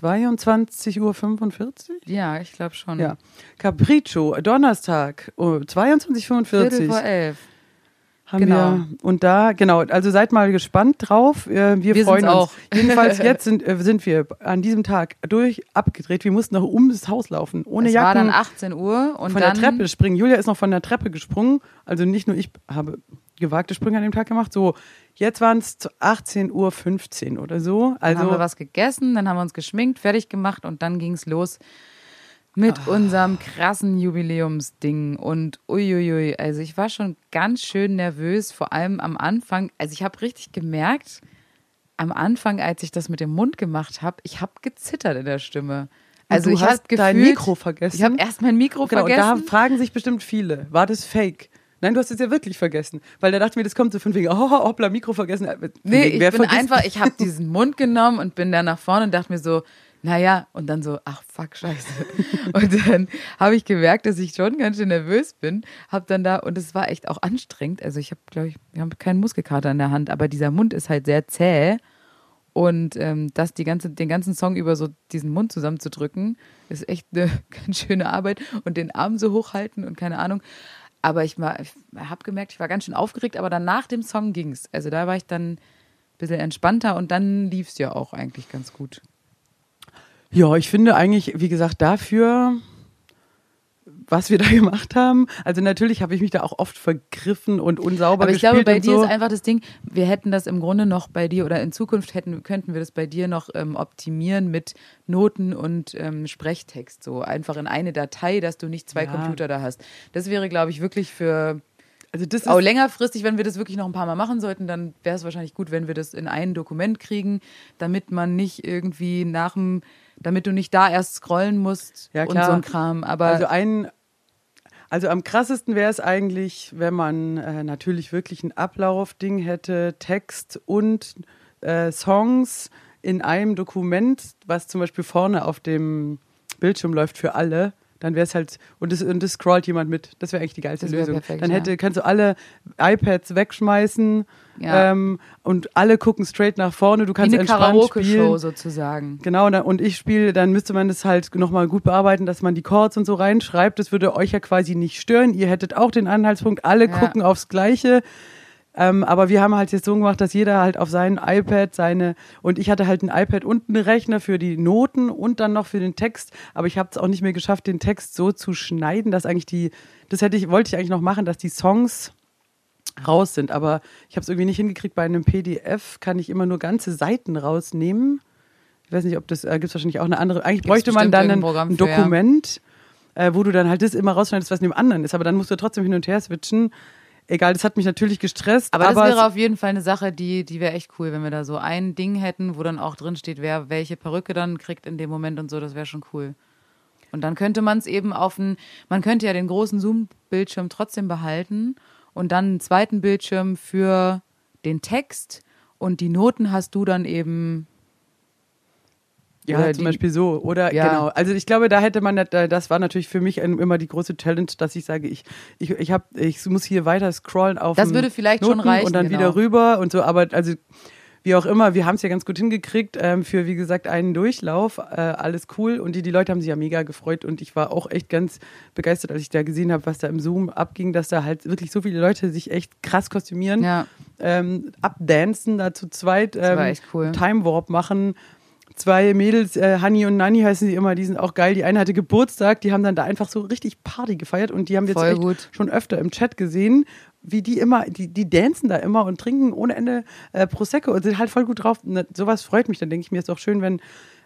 Kamera. 22.45 Uhr? 45? Ja, ich glaube schon. Ja. Capriccio, Donnerstag, oh, Viertel vor 22.45 Uhr. elf. haben Genau. wir. Und da, genau, also seid mal gespannt drauf. Äh, Wir, Wir freuen uns. auch. [LAUGHS] Jedenfalls jetzt sind, äh, sind wir an diesem Tag durch abgedreht. Wir mussten noch um das Haus laufen, ohne es war Jacken. dann 18 Uhr und von der Treppe springen. Julia ist noch von der Treppe gesprungen. Also nicht nur ich habe gewagte Sprünge an dem Tag gemacht. So, jetzt waren es 18.15 Uhr oder so. Dann Also haben wir was gegessen, dann haben wir uns geschminkt, fertig gemacht und dann ging es los mit Ah. unserem krassen Jubiläumsding. Und uiuiui, also ich war schon ganz schön nervös, vor allem am Anfang. Also ich habe richtig gemerkt, am Anfang, als ich das mit dem Mund gemacht habe, ich habe gezittert in der Stimme. Also du ich hast hab dein Mikro vergessen. Ich habe erst mein Mikro genau, und da vergessen. fragen sich bestimmt viele, war das fake? Nein, du hast es ja wirklich vergessen. Weil da dachte ich mir, das kommt so von wegen, oh, hoppla, Mikro vergessen. Von Nee, wegen, ich bin vergisst- einfach, ich habe [LAUGHS] diesen Mund genommen und bin dann nach vorne und dachte mir so, naja, und dann so, ach fuck, scheiße. [LAUGHS] Und dann habe ich gemerkt, dass ich schon ganz schön nervös bin. Hab dann da, und es war echt auch anstrengend. Also ich habe, glaube ich, wir haben keinen Muskelkater in der Hand, aber dieser Mund ist halt sehr zäh. Und ähm, das die ganze, den ganzen Song über so diesen Mund zusammenzudrücken, ist echt eine [LAUGHS] ganz schöne Arbeit. Und den Arm so hochhalten und keine Ahnung. Aber ich, war- ich habe gemerkt, ich war ganz schön aufgeregt, aber dann nach dem Song ging's. Also da war ich dann ein bisschen entspannter und dann lief's ja auch eigentlich ganz gut. Ja, ich finde eigentlich, wie gesagt, dafür, was wir da [LAUGHS] gemacht haben. Also natürlich habe ich mich da auch oft vergriffen und unsauber Aber ich glaube, bei dir so. ist einfach das Ding, wir hätten das im Grunde noch bei dir oder in Zukunft hätten, könnten wir das bei dir noch ähm, optimieren mit Noten und ähm, Sprechtext. So einfach in eine Datei, dass du nicht zwei Ja. Computer da hast. Das wäre, glaube ich, wirklich für also das auch längerfristig, wenn wir das wirklich noch ein paar Mal machen sollten, dann wäre es wahrscheinlich gut, wenn wir das in ein Dokument kriegen, damit man nicht irgendwie nach dem, damit du nicht da erst scrollen musst Ja, und so ein Kram. Aber Also ein, also am krassesten wäre es eigentlich, wenn man äh, natürlich wirklich ein Ablaufding hätte, Text und äh, Songs in einem Dokument, was zum Beispiel vorne auf dem Bildschirm läuft für alle. Dann wäre es halt, und das, und das scrollt jemand mit. Das wäre eigentlich die geilste Lösung. perfekt, dann ja. hätte, kannst du alle iPads wegschmeißen Ja. ähm, und alle gucken straight nach vorne. Du wie kannst eine entspannt Karaoke-Show sozusagen. Genau, und ich spiele, dann müsste man das halt nochmal gut bearbeiten, dass man die Chords und so reinschreibt. Das würde euch ja quasi nicht stören. Ihr hättet auch den Anhaltspunkt, alle Ja. gucken aufs Gleiche. Ähm, aber wir haben halt jetzt so gemacht, dass jeder halt auf sein iPad seine, und ich hatte halt ein iPad und einen Rechner für die Noten und dann noch für den Text. Aber ich habe es auch nicht mehr geschafft, den Text so zu schneiden, dass eigentlich die, das hätte ich, wollte ich eigentlich noch machen, dass die Songs raus sind. Aber ich habe es irgendwie nicht hingekriegt. Bei einem PDF kann ich immer nur ganze Seiten rausnehmen. Ich weiß nicht, ob das, äh, gibt es wahrscheinlich auch eine andere. Eigentlich bräuchte man dann ein, ein für, ja. Dokument, äh, wo du dann halt das immer rausschneidest, was in dem anderen ist. Aber dann musst du trotzdem hin und her switchen. Egal, das hat mich natürlich gestresst. Aber, Aber, das es- wäre auf jeden Fall eine Sache, die, die wäre echt cool, wenn wir da so ein Ding hätten, wo dann auch drin steht, wer welche Perücke dann kriegt in dem Moment und so, das wäre schon cool. Und dann könnte man es eben auf ein, man könnte ja den großen Zoom-Bildschirm trotzdem behalten und dann einen zweiten Bildschirm für den Text und die Noten hast du dann eben. Ja, Oder zum die- Beispiel so. Oder Ja. genau. Also ich glaube, da hätte man, das war natürlich für mich immer die große Challenge, dass ich sage, ich, ich, ich, hab, ich muss hier weiter scrollen auf Das würde vielleicht schon Noten reichen, und dann genau. wieder rüber und so. Aber also wie auch immer, wir haben es ja ganz gut hingekriegt ähm, für, wie gesagt, einen Durchlauf. Äh, alles cool. Und die, die Leute haben sich ja mega gefreut. Und ich war auch echt ganz begeistert, als ich da gesehen habe, was da im Zoom abging, dass da halt wirklich so viele Leute sich echt krass kostümieren, Ja, ähm, abdancen, da zu zweit, das war ähm, echt cool. Time Warp machen. Zwei Mädels, äh, Hani und Nani heißen sie immer, die sind auch geil. Die eine hatte Geburtstag, die haben dann da einfach so richtig Party gefeiert und die haben wir jetzt schon öfter im Chat gesehen, wie die immer, die, die dancen da immer und trinken ohne Ende äh, Prosecco und sind halt voll gut drauf. Das- sowas freut mich, dann denke ich mir, ist doch schön, wenn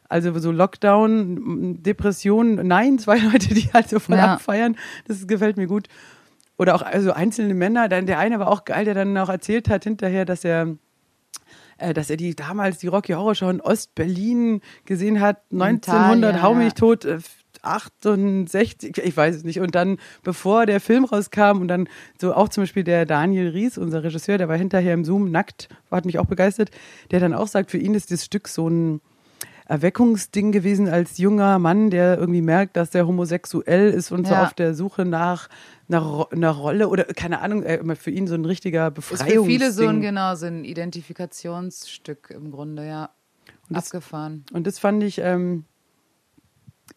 also so Lockdown, Depression, nein, [LAUGHS] zwei Leute, die halt so voll Ja. abfeiern, das gefällt mir gut. Oder auch also einzelne Männer, dann der eine war auch geil, der dann auch erzählt hat hinterher, dass er dass er die damals die Rocky Horror Show in Ostberlin gesehen hat, 1900, Thalia, hau mich tot, äh, 68, ich weiß es nicht. Und dann, bevor der Film rauskam und dann so auch zum Beispiel der Daniel Ries, unser Regisseur, der war hinterher im Zoom nackt, hat mich auch begeistert, der dann auch sagt, für ihn ist das Stück so ein Erweckungsding gewesen als junger Mann, der irgendwie merkt, dass er homosexuell ist und so Ja. auf der Suche nach einer, einer Rolle oder keine Ahnung, äh, für ihn so ein richtiger Ist Befreiungsding. für viele so ein, genau, so ein Identifikationsstück im Grunde, ja. Und das- Abgefahren. Und das fand ich, ähm,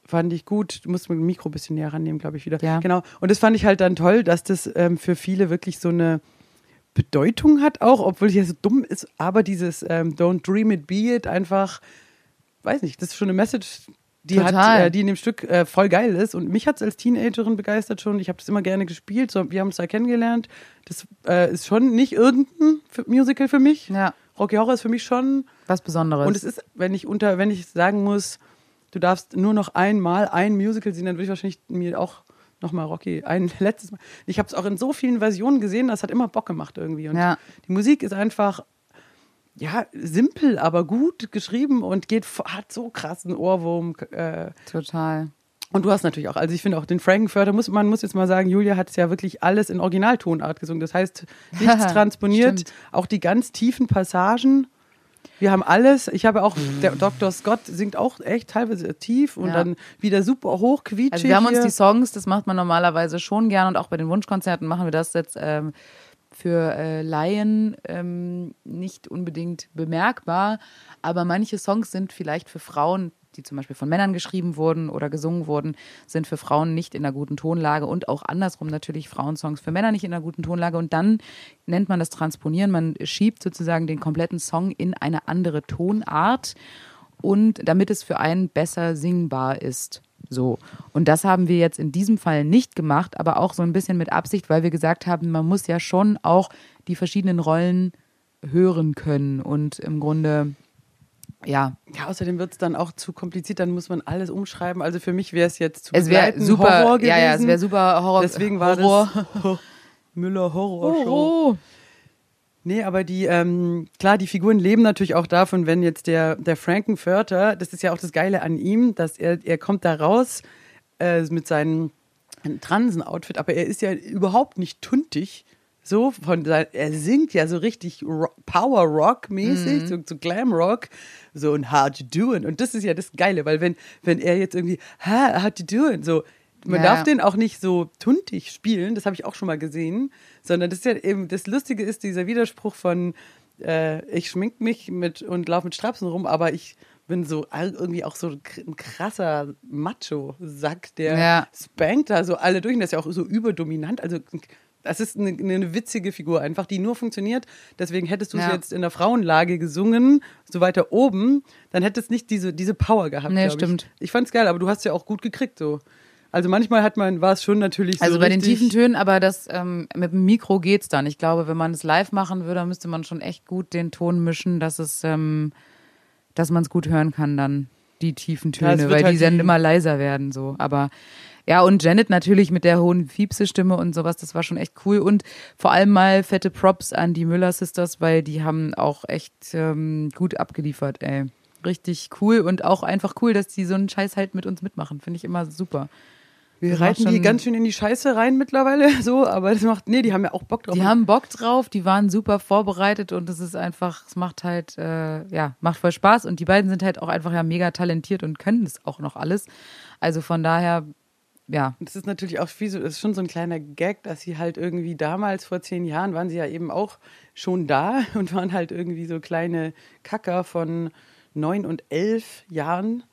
fand ich gut. Du musst mit dem Mikro ein bisschen näher rannehmen, glaube ich, wieder. Ja. Genau. Und das fand ich halt dann toll, dass das ähm, für viele wirklich so eine Bedeutung hat auch, obwohl es ja so dumm ist, aber dieses ähm, Don't Dream It, Be It einfach, weiß nicht, das ist schon eine Message, die Total. hat, äh, die in dem Stück äh, voll geil ist. Und mich hat es als Teenagerin begeistert schon. Ich habe das immer gerne gespielt. So, wir haben es da kennengelernt. Das äh, ist schon nicht irgendein Musical für mich. Ja, Rocky Horror ist für mich schon. was Besonderes. Und es ist, wenn ich unter, wenn ich sagen muss, du darfst nur noch einmal ein Musical sehen, dann würde ich wahrscheinlich mir auch nochmal Rocky ein [LAUGHS] letztes Mal. Ich habe es auch in so vielen Versionen gesehen, das hat immer Bock gemacht irgendwie. Und Ja. die Musik ist einfach ja simpel, aber gut geschrieben und geht hat so krassen Ohrwurm. Äh, Total. und du hast natürlich auch, also ich finde auch den Frankenfurter, muss, man muss jetzt mal sagen, Julia hat es ja wirklich alles in Originaltonart gesungen. Das heißt, [LAUGHS] nichts transponiert, auch die ganz tiefen Passagen. Wir haben alles. Ich habe auch, der Dr. Scott singt auch echt teilweise tief und Ja. dann wieder super hoch, quietschig. Also wir haben uns die Songs, das macht man normalerweise schon gern und auch bei den Wunschkonzerten machen wir das jetzt ähm, für äh, Laien ähm, nicht unbedingt bemerkbar, aber manche Songs sind vielleicht für Frauen, die zum Beispiel von Männern geschrieben wurden oder gesungen wurden, sind für Frauen nicht in einer guten Tonlage. Und auch andersrum natürlich Frauensongs für Männer nicht in einer guten Tonlage. Und dann nennt man das Transponieren, man schiebt sozusagen den kompletten Song in eine andere Tonart. Und damit es für einen besser singbar ist. So. Und das haben wir jetzt in diesem Fall nicht gemacht, aber auch so ein bisschen mit Absicht, weil wir gesagt haben, man muss ja schon auch die verschiedenen Rollen hören können und im Grunde, ja, Ja, außerdem wird es dann auch zu kompliziert, dann muss man alles umschreiben. Also für mich wäre es jetzt zu es wäre begleiten super, Horror gewesen. ja, ja, es wäre super Horror. Deswegen war Horror. das [LAUGHS] Müller Horror Show. Horror. Nee, aber die, ähm, klar, die Figuren leben natürlich auch davon, wenn jetzt der, der Frankenfurter, das ist ja auch das Geile an ihm, dass er, er kommt da raus äh, mit seinem Transen-Outfit, aber er ist ja überhaupt nicht tuntig. So, von sein, er singt ja so richtig Power Rock mäßig, so, so Glam Rock, so ein How'd you doing? Und das ist ja das Geile, weil wenn, wenn er jetzt irgendwie, ha, how'd you doing? So, man Ja. darf den auch nicht so tuntig spielen, das habe ich auch schon mal gesehen, sondern das ist ja eben, das Lustige ist dieser Widerspruch von, äh, ich schmink mich mit und laufe mit Strapsen rum, aber ich bin so irgendwie auch so ein krasser Macho-Sack, der Ja. spankt da so alle durch und das ist ja auch so überdominant, also das ist eine, eine witzige Figur einfach, die nur funktioniert. Deswegen hättest du es Ja. jetzt in der Frauenlage gesungen, so weiter oben, dann hättest du nicht diese, diese Power gehabt. Nee, stimmt. Ich, ich fand's geil, aber du hast ja auch gut gekriegt so. Also manchmal hat man, war es schon natürlich so Also bei den tiefen Tönen, aber das ähm, mit dem Mikro geht's dann. Ich glaube, wenn man es live machen würde, dann müsste man schon echt gut den Ton mischen, dass es, ähm, dass man es gut hören kann dann die tiefen Ja, Töne, wird weil halt die dann immer leiser werden so. Aber ja und Janet natürlich mit der hohen Fiepse-Stimme und sowas, das war schon echt cool und vor allem mal fette Props an die Müller Sisters, weil die haben auch echt ähm, gut abgeliefert, ey. Richtig cool und auch einfach cool, dass die so einen Scheiß halt mit uns mitmachen. Finde ich immer super. Wir reiten die ganz schön in die Scheiße rein mittlerweile, [LAUGHS] so, aber das macht, nee, die haben ja auch Bock drauf. Die haben Bock drauf, die waren super vorbereitet und es ist einfach, es macht halt, äh, ja, macht voll Spaß und die beiden sind halt auch einfach ja mega talentiert und können das auch noch alles. Also von daher, ja, Das ist natürlich auch wie so, das ist schon so ein kleiner Gag, dass sie halt irgendwie damals, vor zehn Jahren, waren sie ja eben auch schon da [LAUGHS] und waren halt irgendwie so kleine Kacker von neun und elf Jahren.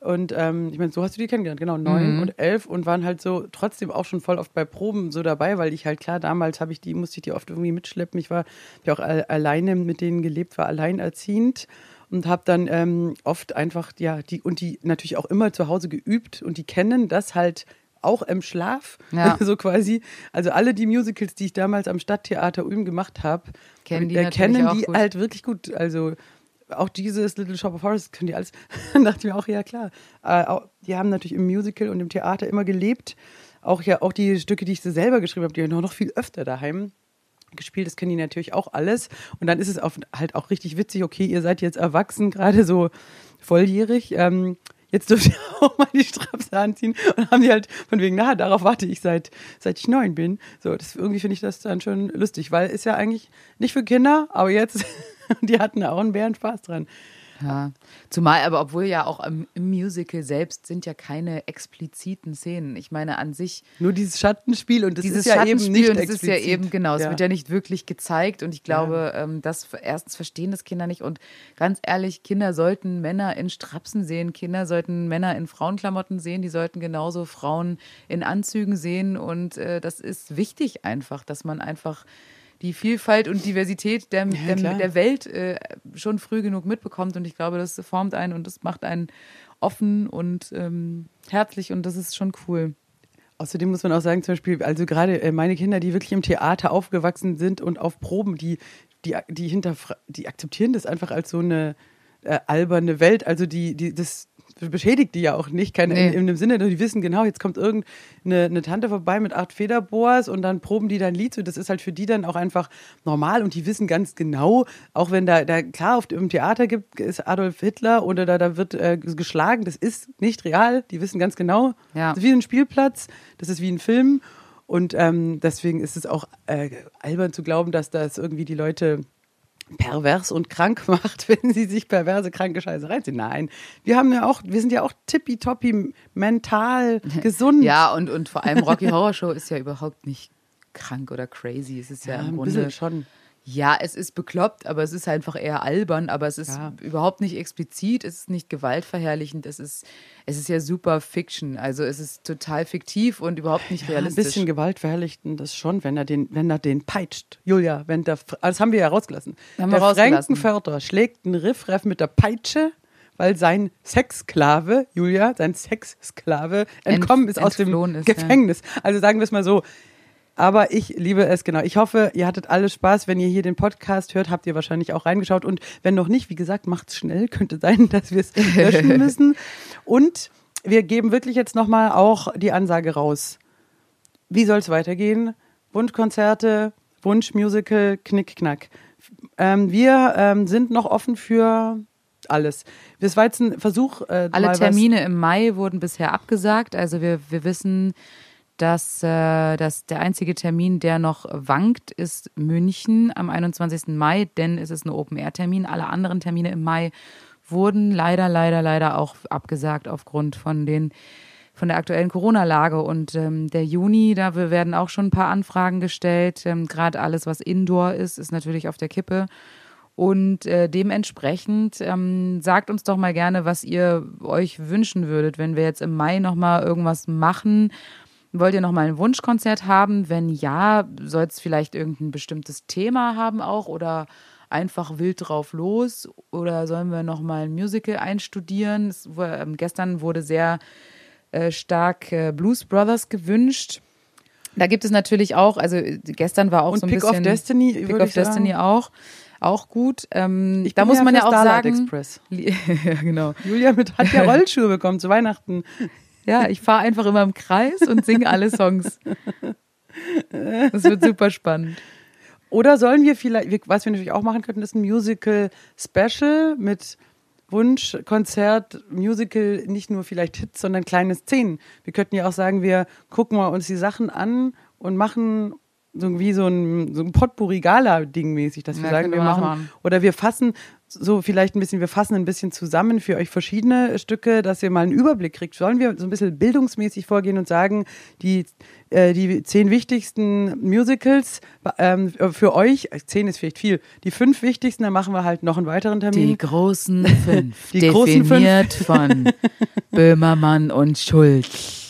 Und ähm, ich meine, so hast du die kennengelernt, genau, neun Mhm. und elf und waren halt so trotzdem auch schon voll oft bei Proben so dabei, weil ich halt klar, damals habe ich die, musste ich die oft irgendwie mitschleppen. Ich war ja auch al- alleine mit denen gelebt, war alleinerziehend und habe dann ähm, oft einfach, ja, die und die natürlich auch immer zu Hause geübt und die kennen das halt auch im Schlaf, Ja. [LAUGHS] so quasi. Also alle die Musicals, die ich damals am Stadttheater Ulm gemacht habe, Kennen die äh, kennen die halt wirklich gut. Also auch dieses Little Shop of Horrors können die alles. Dann [LAUGHS] dachte ich mir auch, ja klar. Äh, auch, die haben natürlich im Musical und im Theater immer gelebt. Auch ja, auch die Stücke, die ich so selber geschrieben habe, die habe ich noch, viel öfter daheim gespielt. Das kennen die natürlich auch alles. Und dann ist es auch, halt auch richtig witzig, okay, ihr seid jetzt erwachsen, gerade so volljährig. Ähm, jetzt dürft ihr [LAUGHS] auch mal die Strapse anziehen. Und haben die halt von wegen, na, darauf warte ich seit, seit ich neun bin. So, das, irgendwie finde ich das dann schon lustig, weil ist ja eigentlich nicht für Kinder, aber jetzt, [LAUGHS] die hatten auch einen Bären Spaß dran. ja. Zumal, aber obwohl ja auch im, im Musical selbst sind ja keine expliziten Szenen. Ich meine, an sich Nur dieses Schattenspiel und das dieses ist ja eben Schattenspiel nicht und es explizit. ist ja eben genau, es Ja. wird ja nicht wirklich gezeigt und ich glaube, ähm, das erstens verstehen das Kinder nicht und ganz ehrlich, Kinder sollten Männer in Strapsen sehen, Kinder sollten Männer in Frauenklamotten sehen, die sollten genauso Frauen in Anzügen sehen und äh, das ist wichtig einfach, dass man einfach die Vielfalt und Diversität der, Ja, der, der Welt äh, schon früh genug mitbekommt. Und ich glaube, das formt einen und das macht einen offen und ähm, herzlich und das ist schon cool. Außerdem muss man auch sagen, zum Beispiel, also gerade äh, meine Kinder, die wirklich im Theater aufgewachsen sind und auf Proben, die, die, die hinterfra die akzeptieren das einfach als so eine äh, alberne Welt. Also die, die, das beschädigt die ja auch nicht, keine, Nee. in, in dem Sinne, die wissen genau, jetzt kommt irgendeine eine Tante vorbei mit acht Federbohrs und dann proben die dann Lied. So, das ist halt für die dann auch einfach normal und die wissen ganz genau, auch wenn da, da klar auf dem Theater gibt, ist Adolf Hitler oder da, da wird äh, geschlagen, das ist nicht real. Die wissen ganz genau, Ja. das ist wie ein Spielplatz, das ist wie ein Film. Und ähm, deswegen ist es auch äh, albern zu glauben, dass das irgendwie die Leute pervers und krank [LAUGHS] macht, wenn sie sich perverse, kranke Scheiße reinziehen. Nein, wir haben ja auch, wir sind ja auch tippitoppi mental [LAUGHS] gesund. Ja, und, und vor allem Rocky Horror Show ist ja überhaupt nicht krank oder crazy. Es ist ja, Ja, im Grunde schon. Ja, es ist bekloppt, aber es ist einfach eher albern, aber es ist Ja. überhaupt nicht explizit, es ist nicht gewaltverherrlichend, es ist, es ist ja super Fiction. Also es ist total fiktiv und überhaupt nicht Ja, ein realistisch. bisschen Gewalt verherrlichten das schon, wenn er den, wenn er den peitscht. Julia, wenn der, das haben wir ja rausgelassen. Haben der. Frankenförder schlägt einen Riffraff mit der Peitsche, weil sein Sexsklave, Julia, sein Sexsklave entkommen ist aus dem ist, ja. Gefängnis. Also sagen wir es mal so. Aber ich liebe es genau. Ich hoffe, ihr hattet alle Spaß. Wenn ihr hier den Podcast hört, habt ihr wahrscheinlich auch reingeschaut. Und wenn noch nicht, wie gesagt, macht's schnell. [LAUGHS] Könnte sein, dass wir es löschen [LAUGHS] müssen. Und wir geben wirklich jetzt nochmal auch die Ansage raus. Wie soll es weitergehen? Wunschkonzerte, Wunschmusical, Knick, Knack. Ähm, wir ähm, sind noch offen für alles. Das war jetzt ein Versuch. Äh, Alle Termine im Mai wurden bisher abgesagt. Also wir, wir wissen, dass, äh, dass der einzige Termin, der noch wankt, ist München am 21. Mai, denn es ist ein Open-Air-Termin. Alle anderen Termine im Mai wurden leider, leider, leider auch abgesagt aufgrund von den von der aktuellen Corona-Lage und ähm, der Juni, da werden auch schon ein paar Anfragen gestellt. Ähm, Gerade alles, was Indoor ist, ist natürlich auf der Kippe. Und äh, dementsprechend ähm, sagt uns doch mal gerne, was ihr euch wünschen würdet, wenn wir jetzt im Mai nochmal irgendwas machen. Wollt ihr nochmal ein Wunschkonzert haben? Wenn ja, soll es vielleicht irgendein bestimmtes Thema haben auch oder einfach wild drauf los? Oder sollen wir nochmal ein Musical einstudieren? War- ähm, gestern wurde sehr äh, stark äh, Blues Brothers gewünscht. Da gibt es natürlich auch, also äh, gestern war auch Und so ein Pick of bisschen Destiny, Pick of ich sagen. Destiny auch, auch gut. Ähm, Ich da muss ja man ja auch Starlight sagen, Express. [LAUGHS] ja genau. Julia mit, hat ja [LAUGHS] Rollschuhe bekommen zu Weihnachten. Ja, ich fahre einfach immer im Kreis und singe alle Songs. Das wird super spannend. Oder sollen wir vielleicht, was wir natürlich auch machen könnten, ist ein Musical-Special mit Wunschkonzert, Musical, nicht nur vielleicht Hits, sondern kleine Szenen. Wir könnten ja auch sagen, wir gucken mal uns die Sachen an und machen so wie so ein, so ein Potpourri-Gala-Ding mäßig, dass wir Ja, sagen, wir machen, machen. oder wir fassen so vielleicht ein bisschen, wir fassen ein bisschen zusammen für euch verschiedene Stücke, dass ihr mal einen Überblick kriegt. Sollen wir so ein bisschen bildungsmäßig vorgehen und sagen, die, äh, die zehn wichtigsten Musicals ähm, für euch, äh, zehn ist vielleicht viel, die fünf wichtigsten, dann machen wir halt noch einen weiteren Termin. Die großen [LAUGHS] fünf, Die großen fünf. definiert von [LAUGHS] Böhmermann und Schulz.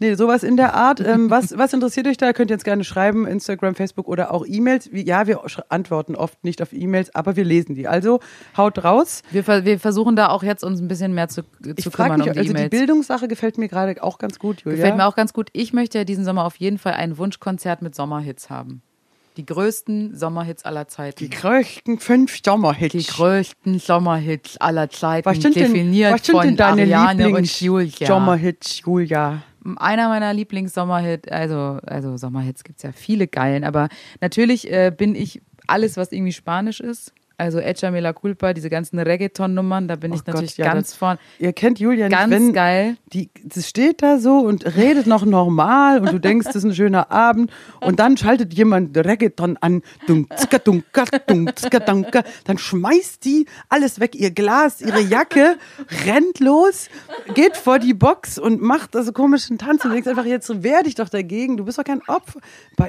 Nee, sowas in der Art. Ähm, [LAUGHS] was, was interessiert euch da? Könnt ihr jetzt gerne schreiben, Instagram, Facebook oder auch E-Mails. Ja, wir antworten oft nicht auf E-Mails, aber wir lesen die. Also haut raus. Wir, wir versuchen da auch jetzt uns ein bisschen mehr zu, Ich zu frage kümmern mich, um die also die E-Mails. Bildungssache gefällt mir gerade auch ganz gut, Julia. Gefällt mir auch ganz gut. Ich möchte ja diesen Sommer auf jeden Fall ein Wunschkonzert mit Sommerhits haben. Die größten Sommerhits aller Zeiten. Die größten fünf Sommerhits. Die größten Sommerhits aller Zeiten, was sind denn, definiert was sind von denn deine Ariane und Julia. Lieblings-Sommerhits, Julia? Einer meiner Lieblings-Sommerhits, also, also Sommerhits gibt's ja viele geilen, aber natürlich äh, bin ich alles, was irgendwie Spanisch ist. Also Echa Me La Culpa, diese ganzen Reggaeton-Nummern, da bin Oh ich Gott, natürlich ja, ganz vorn. Ihr kennt Julia nicht, Ganz wenn geil. die das steht da so und redet noch normal und du denkst, das ist ein schöner Abend und dann schaltet jemand Reggaeton an, dunk, zka, zka, dunka. dann schmeißt die alles weg, ihr Glas, ihre Jacke, rennt los, geht vor die Box und macht also komischen Tanz und du denkst einfach, jetzt wehr dich doch dagegen, du bist doch kein Opfer.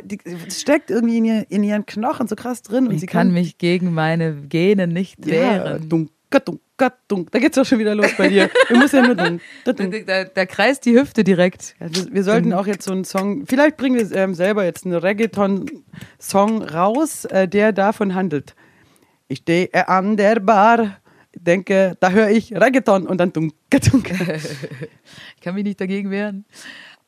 Die- steckt irgendwie in, ihr, in ihren Knochen so krass drin und Ich sie kann mich gegen meine Gene nicht ja, wehren. dunk, Gattung, Gattung. Da geht's doch schon wieder los bei dir. Du musst ja nur dun, [LAUGHS] da, da, da kreist die Hüfte direkt. Ja, wir, wir, sollten auch jetzt so einen Song, vielleicht bringen wir ähm, selber jetzt einen Reggaeton-Song raus, äh, der davon handelt. Ich stehe an der Bar, denke, da höre ich Reggaeton und dann dunk, dunk. [LAUGHS] ich kann mich nicht dagegen wehren.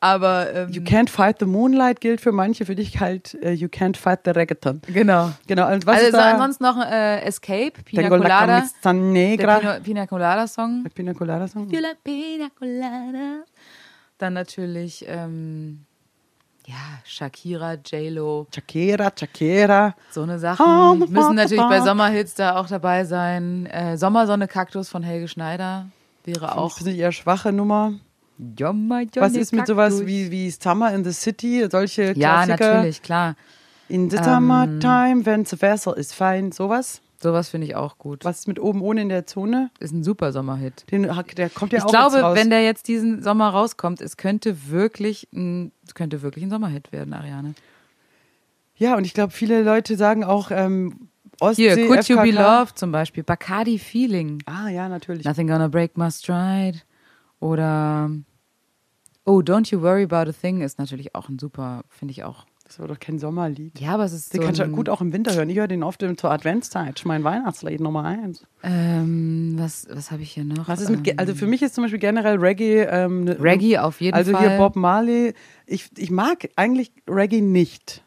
Aber ähm, You can't fight the moonlight gilt für manche, für dich halt uh, You can't fight the reggaeton. Genau. Genau. Und was also ist da? ansonsten noch äh, Escape, Pina Tengo Colada. La negra. Der Pina, Pina Colada Song. Der Pina Colada Song. Pina Colada. Dann natürlich ähm, ja, Shakira, J-Lo. Shakira, Shakira. So eine Sachen müssen natürlich bei Sommerhits da auch dabei sein. Äh, Sommersonne Kaktus von Helge Schneider wäre auch. Das ist eine eher schwache Nummer. Was ist mit sowas wie, wie Summer in the City, solche ja, Klassiker? Ja, natürlich, klar. In the summertime, ähm, when the weather is fine, sowas? Sowas finde ich auch gut. Was ist mit oben ohne in der Zone? Ist ein super Sommerhit. Den, der kommt ja ich auch glaube, raus. wenn der jetzt diesen Sommer rauskommt, es könnte wirklich ein, könnte wirklich ein Sommerhit werden, Ariane. Ja, und ich glaube, viele Leute sagen auch ähm, Ostsee, Hier, Could FKK. You Be Loved zum Beispiel, Bacardi Feeling. Ah, ja, natürlich. Nothing Gonna Break My Stride. Oder Oh, Don't You Worry About a Thing ist natürlich auch ein super, finde ich auch. Das war doch kein Sommerlied. Ja, aber es ist Den so. kannst du gut auch im Winter hören. Ich höre den oft zur Adventszeit. Mein Weihnachtslied Nummer eins. Ähm, was was habe ich hier noch? Was ist mit, ähm, also für mich ist zum Beispiel generell Reggae. Ähm, ne, Reggae auf jeden also Fall. Also hier Bob Marley. Ich, ich mag eigentlich Reggae nicht.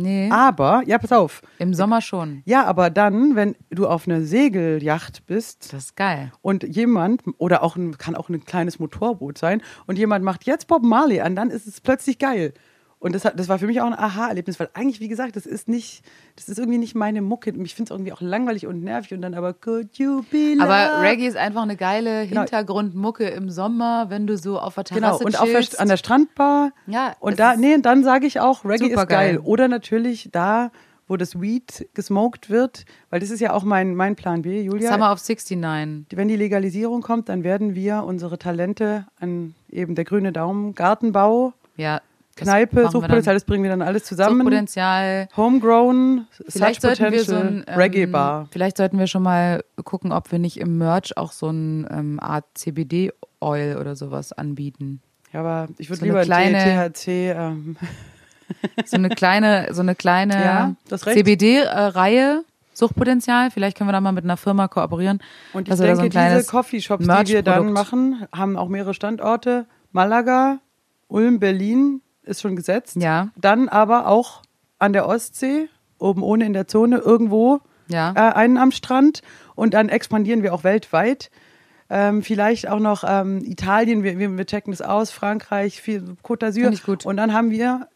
Nee. Aber, ja, pass auf. Im Sommer schon. Ja, aber dann, wenn du auf einer Segelyacht bist. Das ist geil. Und jemand, oder auch ein, kann auch ein kleines Motorboot sein, und jemand macht jetzt Bob Marley an, dann ist es plötzlich geil. Und das, hat, das war für mich auch ein Aha-Erlebnis, weil eigentlich, wie gesagt, das ist nicht, das ist irgendwie nicht meine Mucke. Ich finde es irgendwie auch langweilig und nervig und dann aber Could you be love? Aber Reggae ist einfach eine geile genau. Hintergrundmucke im Sommer, wenn du so auf der Terrasse Genau, und chillst. auf an der Strandbar. Ja. Und da, nee, dann sage ich auch, Reggae ist geil. Oder natürlich da, wo das Weed gesmoked wird, weil das ist ja auch mein, mein Plan B, Julia. Summer of 69. Wenn die Legalisierung kommt, dann werden wir unsere Talente an eben der grüne Daumen, Gartenbau, ja, Kneipe, Suchtpotenzial, das bringen wir dann alles zusammen. Suchtpotenzial. Homegrown, vielleicht sollten wir so ein ähm, Reggae Bar. Vielleicht sollten wir schon mal gucken, ob wir nicht im Merch auch so eine ähm, Art CBD Oil oder sowas anbieten. Ja, aber ich würde so lieber kleine, THC. Ähm. So eine kleine, so eine kleine ja, CBD-Reihe. Suchtpotenzial. Vielleicht können wir da mal mit einer Firma kooperieren. Und ich denke, so diese Coffeeshops, die wir dann machen, haben auch mehrere Standorte. Malaga, Ulm, Berlin, ist schon gesetzt. Ja. Dann aber auch an der Ostsee, oben ohne in der Zone, irgendwo ja. äh, einen am Strand. Und dann expandieren wir auch weltweit. Ähm, vielleicht auch noch ähm, Italien, wir, wir, checken das aus, Frankreich, viel, Côte d'Azur. Und dann haben wir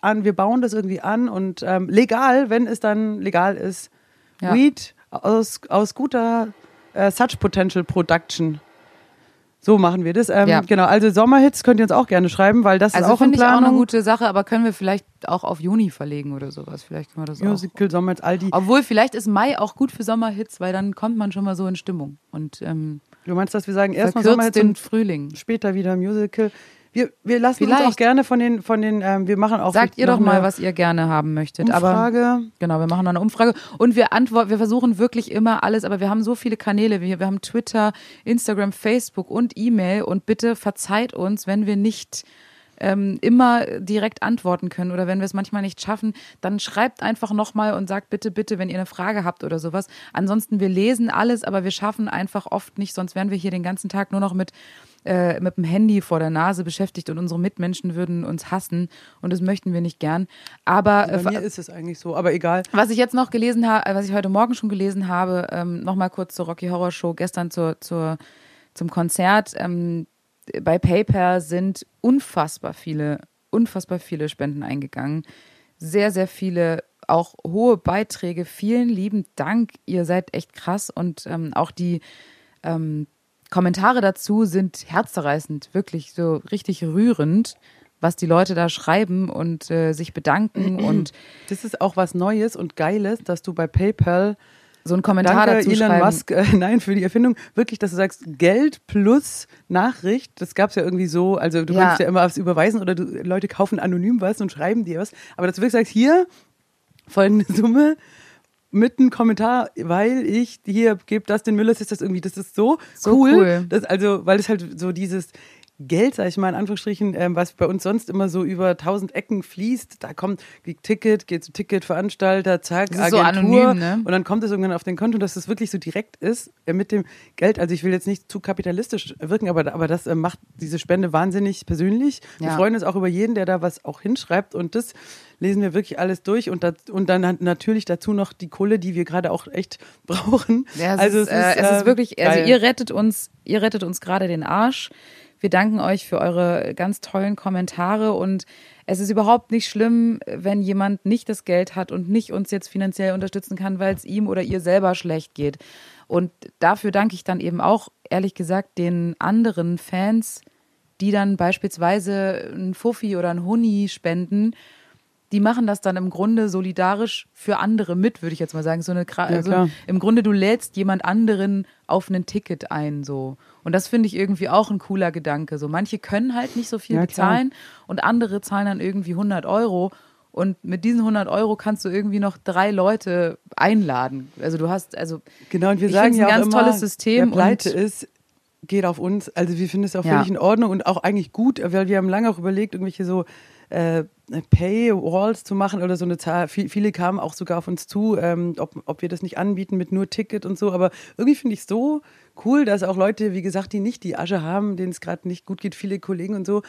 an, wir bauen das irgendwie an und ähm, legal, wenn es dann legal ist, ja. Weed aus, aus guter äh, Such Potential Production. So machen wir das. Ähm, Ja. Genau, also Sommerhits könnt ihr uns auch gerne schreiben, weil das Also ist auch in finde ich auch Planung. eine gute Sache, aber können wir vielleicht auch auf Juni verlegen oder sowas? Vielleicht können wir das auch. Musical Sommerhits, all die. Obwohl, vielleicht ist Mai auch gut für Sommerhits, weil dann kommt man schon mal so in Stimmung und ähm, Du meinst, dass wir sagen, erstmal Sommerhits den Frühling. später wieder Musical. Wir, wir lassen uns Vielleicht. auch gerne von den, von den, ähm, wir machen auch Sagt ihr doch mal, was ihr gerne haben möchtet. Aber Umfrage. genau, wir machen noch eine Umfrage und wir antworten, wir versuchen wirklich immer alles, aber wir haben so viele Kanäle. Wir, wir haben Twitter, Instagram, Facebook und E-Mail und bitte verzeiht uns, wenn wir nicht ähm, immer direkt antworten können oder wenn wir es manchmal nicht schaffen, dann schreibt einfach nochmal und sagt bitte, bitte, wenn ihr eine Frage habt oder sowas. Ansonsten, wir lesen alles, aber wir schaffen einfach oft nicht, sonst wären wir hier den ganzen Tag nur noch mit äh, mit dem Handy vor der Nase beschäftigt und unsere Mitmenschen würden uns hassen und das möchten wir nicht gern. Aber Bei äh, mir ist es eigentlich so, aber egal. was ich jetzt noch gelesen habe, was ich heute Morgen schon gelesen habe, ähm, nochmal kurz zur Rocky Horror Show, gestern zur, zur, zum Konzert. Ähm, bei PayPal sind unfassbar viele, unfassbar viele Spenden eingegangen. Sehr, sehr viele, auch hohe Beiträge. Vielen lieben Dank. Ihr seid echt krass und ähm, auch die ähm, Kommentare dazu sind herzerreißend, wirklich so richtig rührend, was die Leute da schreiben und äh, sich bedanken [CLEARS THROAT] und Das ist auch was Neues und Geiles, dass du bei PayPal so einen Kommentar Danke, dazu Elon schreiben. Musk, äh, [LAUGHS] nein, für die Erfindung. Wirklich, dass du sagst, Geld plus Nachricht, das gab's ja irgendwie so, also du Ja. konntest ja immer was überweisen oder du, Leute kaufen anonym was und schreiben dir was. Aber dass du wirklich sagst, hier, folgende Summe, mit einem Kommentar, weil ich hier gebe das den Müllers, ist das irgendwie, das ist so, So cool. cool. Das, also, weil es halt so dieses Geld, sag ich mal in Anführungsstrichen, ähm, was bei uns sonst immer so über tausend Ecken fließt, da kommt Ticket, geht zu Ticketveranstalter, zack, Das ist so Agentur anonym, ne? und dann kommt es irgendwann auf den Konto, dass es wirklich so direkt ist äh, mit dem Geld. Also ich will jetzt nicht zu kapitalistisch wirken, aber, aber das äh, macht diese Spende wahnsinnig persönlich. Wir Ja. freuen uns auch über jeden, der da was auch hinschreibt und das lesen wir wirklich alles durch und, das, und dann natürlich dazu noch die Kohle, die wir gerade auch echt [LAUGHS] brauchen. Ja, es, also ist, äh, es ist ähm, wirklich, also geil. ihr rettet uns, ihr rettet uns gerade den Arsch. Wir danken euch für eure ganz tollen Kommentare und es ist überhaupt nicht schlimm, wenn jemand nicht das Geld hat und nicht uns jetzt finanziell unterstützen kann, weil es ihm oder ihr selber schlecht geht. Und dafür danke ich dann eben auch, ehrlich gesagt, den anderen Fans, die dann beispielsweise ein Fuffi oder ein Huni spenden, die machen das dann im Grunde solidarisch für andere mit, würde ich jetzt mal sagen. So eine, Ja, also klar. Im Grunde, du lädst jemand anderen auf ein Ticket ein, so. Und das finde ich irgendwie auch ein cooler Gedanke. So, manche können halt nicht so viel Ja, klar. bezahlen und andere zahlen dann irgendwie 100 Euro. Und mit diesen 100 Euro kannst du irgendwie noch drei Leute einladen. Also du hast, also Genau, und wir Ich sagen ja ein auch ganz immer, tolles System wer pleite und- ist, geht auf uns. Also wir finden es auch Ja. völlig in Ordnung und auch eigentlich gut, weil wir haben lange auch überlegt, irgendwelche so äh, Paywalls zu machen oder so eine Zahl. Viel- Viele kamen auch sogar auf uns zu, ähm, ob, ob wir das nicht anbieten mit nur Ticket und so. Aber irgendwie finde ich es so cool, dass auch Leute, wie gesagt, die nicht die Asche haben, denen es gerade nicht gut geht, viele Kollegen und so,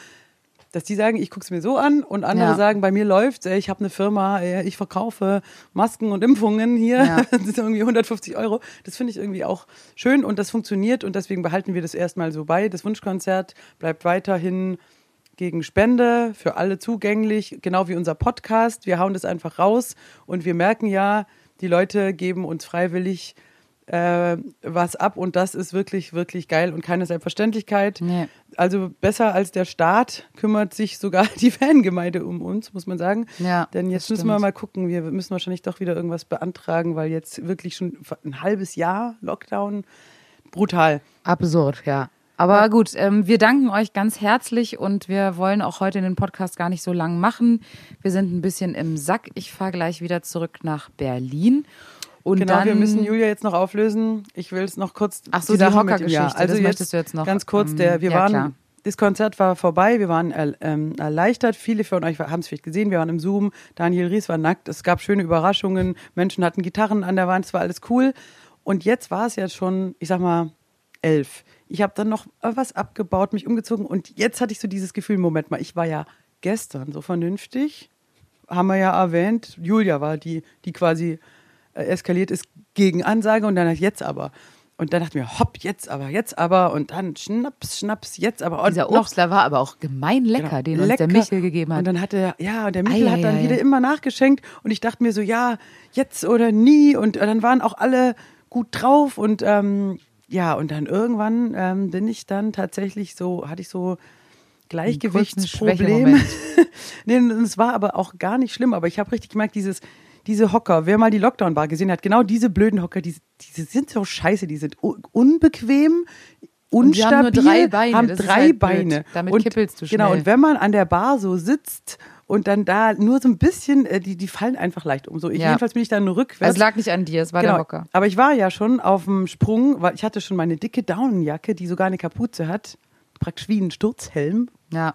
dass die sagen, ich gucke es mir so an und andere Ja. sagen, bei mir läuft ich habe eine Firma, ich verkaufe Masken und Impfungen hier, Ja. [LAUGHS] das sind irgendwie 150 Euro. Das finde ich irgendwie auch schön und das funktioniert und deswegen behalten wir das erstmal so bei. Das Wunschkonzert bleibt weiterhin gegen Spende, für alle zugänglich, genau wie unser Podcast. Wir hauen das einfach raus und wir merken ja, die Leute geben uns freiwillig äh, was ab und das ist wirklich, wirklich geil und keine Selbstverständlichkeit. Nee. Also besser als der Staat kümmert sich sogar [LAUGHS] die Fangemeinde um uns, muss man sagen. Ja, Denn jetzt müssen wir mal gucken. Wir müssen wahrscheinlich doch wieder irgendwas beantragen, weil jetzt wirklich schon ein halbes Jahr Lockdown brutal. Absurd, ja. Aber gut, ähm, wir danken euch ganz herzlich und wir wollen auch heute den Podcast gar nicht so lang machen. Wir sind ein bisschen im Sack. Ich fahre gleich wieder zurück nach Berlin. Und Genau, dann, wir müssen Julia jetzt noch auflösen. Ich will es noch kurz. Ach so, die Hockergeschichte. Also das jetzt, möchtest du jetzt noch, Ganz kurz, ähm, der, wir ja, waren, klar. das Konzert war vorbei, wir waren ähm, erleichtert. Viele von euch haben es vielleicht gesehen, wir waren im Zoom. Daniel Ries war nackt, es gab schöne Überraschungen, Menschen hatten Gitarren an der Wand, es war alles cool. Und jetzt war es jetzt schon, ich sag mal, elf. Ich habe dann noch was abgebaut, mich umgezogen und jetzt hatte ich so dieses Gefühl, Moment mal, ich war ja gestern so vernünftig, haben wir ja erwähnt, Julia war die, die quasi äh, eskaliert ist gegen Ansage und dann hat jetzt aber. Und dann dachte ich mir, hopp, jetzt aber, jetzt aber und dann Schnaps, Schnaps, jetzt aber. Und Dieser Obstler war aber auch gemein lecker, Genau, den uns der lecker. Michel gegeben hat. Und dann hat er, ja, und der Michel hat dann Eieiei. wieder immer nachgeschenkt und ich dachte mir so, ja, jetzt oder nie. Und dann waren auch alle gut drauf und ähm, ja, und dann irgendwann ähm, bin ich dann tatsächlich so, hatte ich so Gleichgewichtsprobleme. [LAUGHS] Nee, und es war aber auch gar nicht schlimm, aber ich habe richtig gemerkt, dieses, diese Hocker, wer mal die Lockdown-Bar gesehen hat, genau diese blöden Hocker, die, die sind so scheiße, die sind un unbequem, Und die haben unstabil, drei Beine, haben drei halt. Beine. Damit und, kippelst du Genau, schnell. und wenn man an der Bar so sitzt und dann da nur so ein bisschen, äh, die, die fallen einfach leicht um. So, ich, Ja. jedenfalls bin ich dann rückwärts. Also es lag nicht an dir, es war Genau. der Hocker. Aber ich war ja schon auf dem Sprung, weil ich hatte schon meine dicke Daunenjacke, die sogar eine Kapuze hat, praktisch wie ein Sturzhelm, Ja.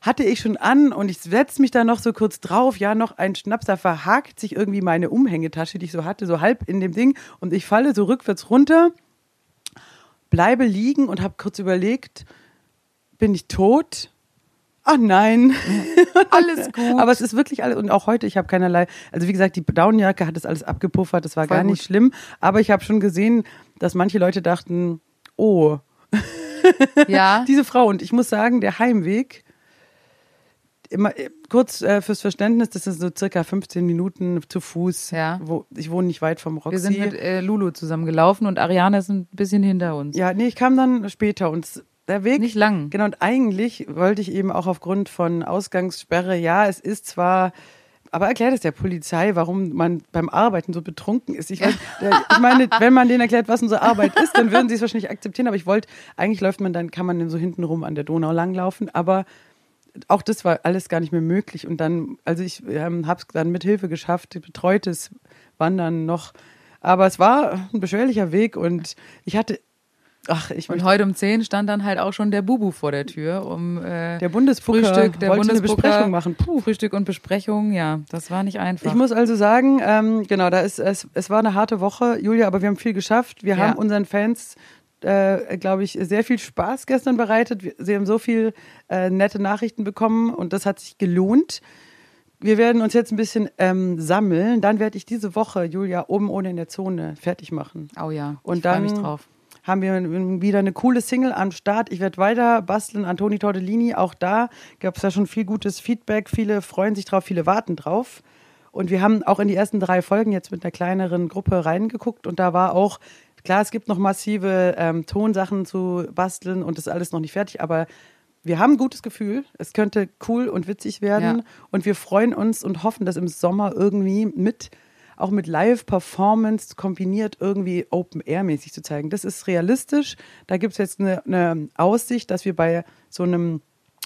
hatte ich schon an und ich setze mich da noch so kurz drauf, ja, noch ein Schnaps, da verhakt sich irgendwie meine Umhängetasche, die ich so hatte, so halb in dem Ding und ich falle so rückwärts runter, bleibe liegen und habe kurz überlegt, bin ich tot? Ach nein. Alles [LAUGHS] gut. Aber es ist wirklich alles und auch heute, ich habe keinerlei, also wie gesagt, die Daunenjacke hat das alles abgepuffert, das war Voll gar nicht gut. schlimm, aber ich habe schon gesehen, dass manche Leute dachten, oh, [LAUGHS] ja. diese Frau. Und ich muss sagen, der Heimweg, immer, äh, kurz äh, fürs Verständnis, das ist so circa 15 Minuten zu Fuß. Ja. Wo, ich wohne nicht weit vom Roxy. Wir sind mit äh, Lulu zusammen gelaufen und Ariane ist ein bisschen hinter uns. ja, nee, ich kam dann später und der Weg. Nicht lang. Genau, und eigentlich wollte ich eben auch aufgrund von Ausgangssperre, ja, es ist zwar. Aber erklärt es der Polizei, warum man beim Arbeiten so betrunken ist. Ich, weiß, [LAUGHS] ich meine, wenn man denen erklärt, was unsere Arbeit ist, dann würden sie es wahrscheinlich akzeptieren. Aber ich wollte, eigentlich läuft man dann, kann man dann so hintenrum an der Donau langlaufen. Aber auch das war alles gar nicht mehr möglich. Und dann, also ich ähm, habe es dann mit Hilfe geschafft, betreutes Wandern noch. Aber es war ein beschwerlicher Weg und ich hatte Ach, ich und heute um 10 stand dann halt auch schon der Bubu vor der Tür, um äh, der Bundesbooker Frühstück, der wollte eine Besprechung machen. Puh. Frühstück und Besprechung, ja, das war nicht einfach. Ich muss also sagen, ähm, genau, da ist es, es war eine harte Woche, Julia, aber wir haben viel geschafft. Wir Ja. haben unseren Fans, äh, glaube ich, sehr viel Spaß gestern bereitet. Wir- Sie haben so viel äh, nette Nachrichten bekommen und das hat sich gelohnt. Wir werden uns jetzt ein bisschen ähm, sammeln. Dann werde ich diese Woche, Julia, oben ohne in der Zone fertig machen. oh ja, Und ich freu dann mich drauf. Haben wir wieder eine coole Single am Start. Ich werde weiter basteln an Toni Tortellini. Auch da gab es ja schon viel gutes Feedback. Viele freuen sich drauf, viele warten drauf. Und wir haben auch in die ersten drei Folgen jetzt mit einer kleineren Gruppe reingeguckt. Und da war auch, klar, es gibt noch massive ähm, Tonsachen zu basteln und das ist alles noch nicht fertig. Aber wir haben ein gutes Gefühl. Es könnte cool und witzig werden. Ja. Und wir freuen uns und hoffen, dass im Sommer irgendwie mit, auch mit Live-Performance kombiniert irgendwie Open-Air-mäßig zu zeigen. Das ist realistisch. Da gibt es jetzt eine, eine Aussicht, dass wir bei so einem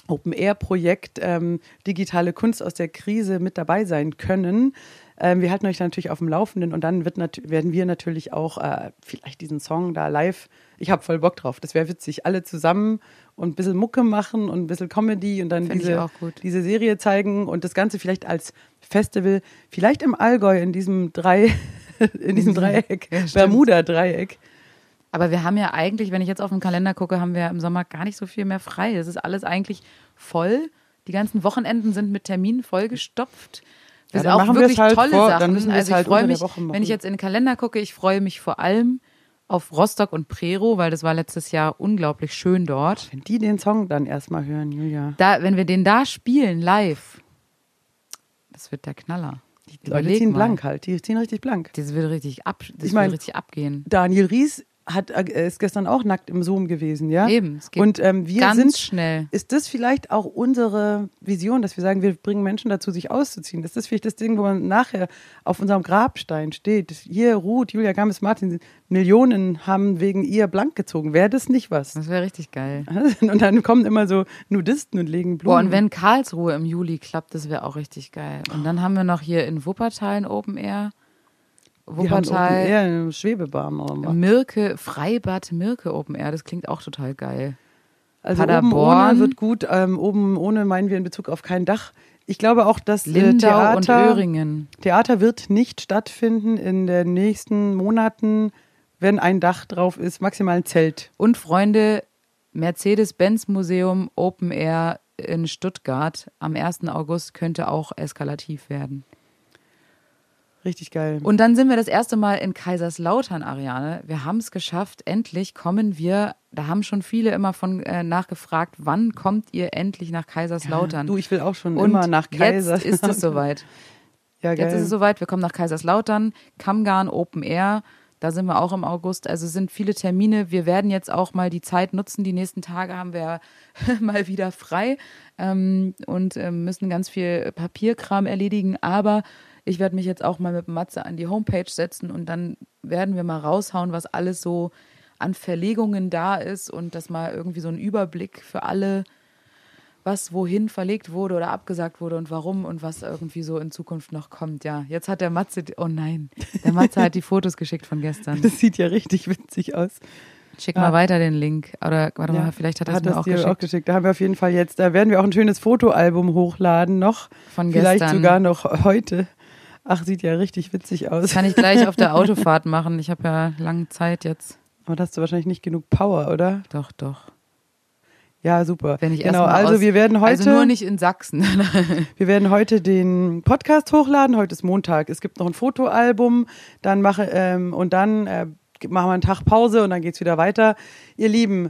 Open-Air-Projekt ähm, digitale Kunst aus der Krise mit dabei sein können. Ähm, wir halten euch natürlich auf dem Laufenden und dann werden wir natürlich auch äh, vielleicht diesen Song da live. Ich habe voll Bock drauf. Das wäre witzig. Alle zusammen und ein bisschen Mucke machen und ein bisschen Comedy und dann Find diese, diese Serie zeigen und das Ganze vielleicht als Festival, vielleicht im Allgäu in diesem drei, [LAUGHS] in diesem Dreieck, Ja. Bermuda-Dreieck. Aber wir haben ja eigentlich, wenn ich jetzt auf den Kalender gucke, haben wir im Sommer gar nicht so viel mehr frei. Es ist alles eigentlich voll. Die ganzen Wochenenden sind mit Terminen vollgestopft. Ja, Das dann auch machen wir wirklich halt tolle vor- Sachen. also ich halt freue mich, wenn ich jetzt in den Kalender gucke, ich freue mich vor allem auf Rostock und Prero, weil das war letztes Jahr unglaublich schön dort. Wenn die den Song dann erstmal hören, Julia. Da, wenn wir den da spielen, live, das wird der Knaller. Die Leute ziehen mal. blank halt. Die ziehen richtig blank. Das wird richtig ab, das Ich mein- wird richtig abgehen. Daniel Ries hat, äh, ist gestern auch nackt im Zoom gewesen, ja? Eben, es geht Und ähm, wir Ganz sind schnell. Ist das vielleicht auch unsere Vision, dass wir sagen, wir bringen Menschen dazu, sich auszuziehen? Ist das vielleicht das Ding, wo man nachher auf unserem Grabstein steht? Hier, Ruth, Julia Gammes-Martin, Millionen haben wegen ihr blank gezogen. Wäre das nicht was? Das wäre richtig geil. [LAUGHS] Und dann kommen immer so Nudisten und legen Blumen. Boah, und wenn Karlsruhe im Juli klappt, das wäre auch richtig geil. Und dann haben wir noch hier in Wuppertal ein Open Air. Wir haben Wuppertal, eher eine Schwebebahn. oder was? Mirke, Freibad Mirke Open Air, das klingt auch total geil. Also oben Paderborn. ohne wird gut. Ähm, oben ohne meinen wir in Bezug auf kein Dach. Ich glaube auch, dass äh, Lindau und Theater, Öhringen. Theater wird nicht stattfinden in den nächsten Monaten, wenn ein Dach drauf ist, maximal ein Zelt. Und Freunde, Mercedes-Benz Museum Open Air in Stuttgart am 1. August könnte auch eskalativ werden. Richtig geil. Und dann sind wir das erste Mal in Kaiserslautern, Ariane. Wir haben es geschafft. Endlich kommen wir. Da haben schon viele immer von äh, nachgefragt, wann kommt ihr endlich nach Kaiserslautern? du, ich will auch schon Und immer nach Kaiser. Jetzt ist es [LAUGHS] soweit. ja, geil. Jetzt ist es soweit. Wir kommen nach Kaiserslautern, Kammgarn Open Air. Da sind wir auch im August. Also sind viele Termine. Wir werden jetzt auch mal die Zeit nutzen. Die nächsten Tage haben wir [LAUGHS] mal wieder frei ähm, und ähm, müssen ganz viel Papierkram erledigen. Aber ich werde mich jetzt auch mal mit Matze an die Homepage setzen und dann werden wir mal raushauen, was alles so an Verlegungen da ist und das mal irgendwie so ein Überblick für alle was wohin verlegt wurde oder abgesagt wurde und warum und was irgendwie so in Zukunft noch kommt. Ja, jetzt hat der Matze, oh nein, der Matze hat die Fotos geschickt von gestern. das sieht ja richtig witzig aus. Schick mal weiter den Link. Oder warte Ja, mal, vielleicht hat er es mir das auch geschickt. auch geschickt. Da haben wir auf jeden Fall jetzt, da werden wir auch ein schönes Fotoalbum hochladen noch. Von Vielleicht gestern. sogar noch heute. Ach, sieht ja richtig witzig aus. Das kann ich gleich auf der [LAUGHS] Autofahrt machen. Ich habe ja lange Zeit jetzt. Aber da hast du wahrscheinlich nicht genug Power, oder? Doch, doch. Ja, super. Wenn ich genau, also aus, wir werden heute Also nur nicht in Sachsen. [LAUGHS] Wir werden heute den Podcast hochladen. Heute ist Montag. Es gibt noch ein Fotoalbum. Dann mache ähm, und dann äh, machen wir einen Tag Pause und dann geht's wieder weiter. Ihr Lieben,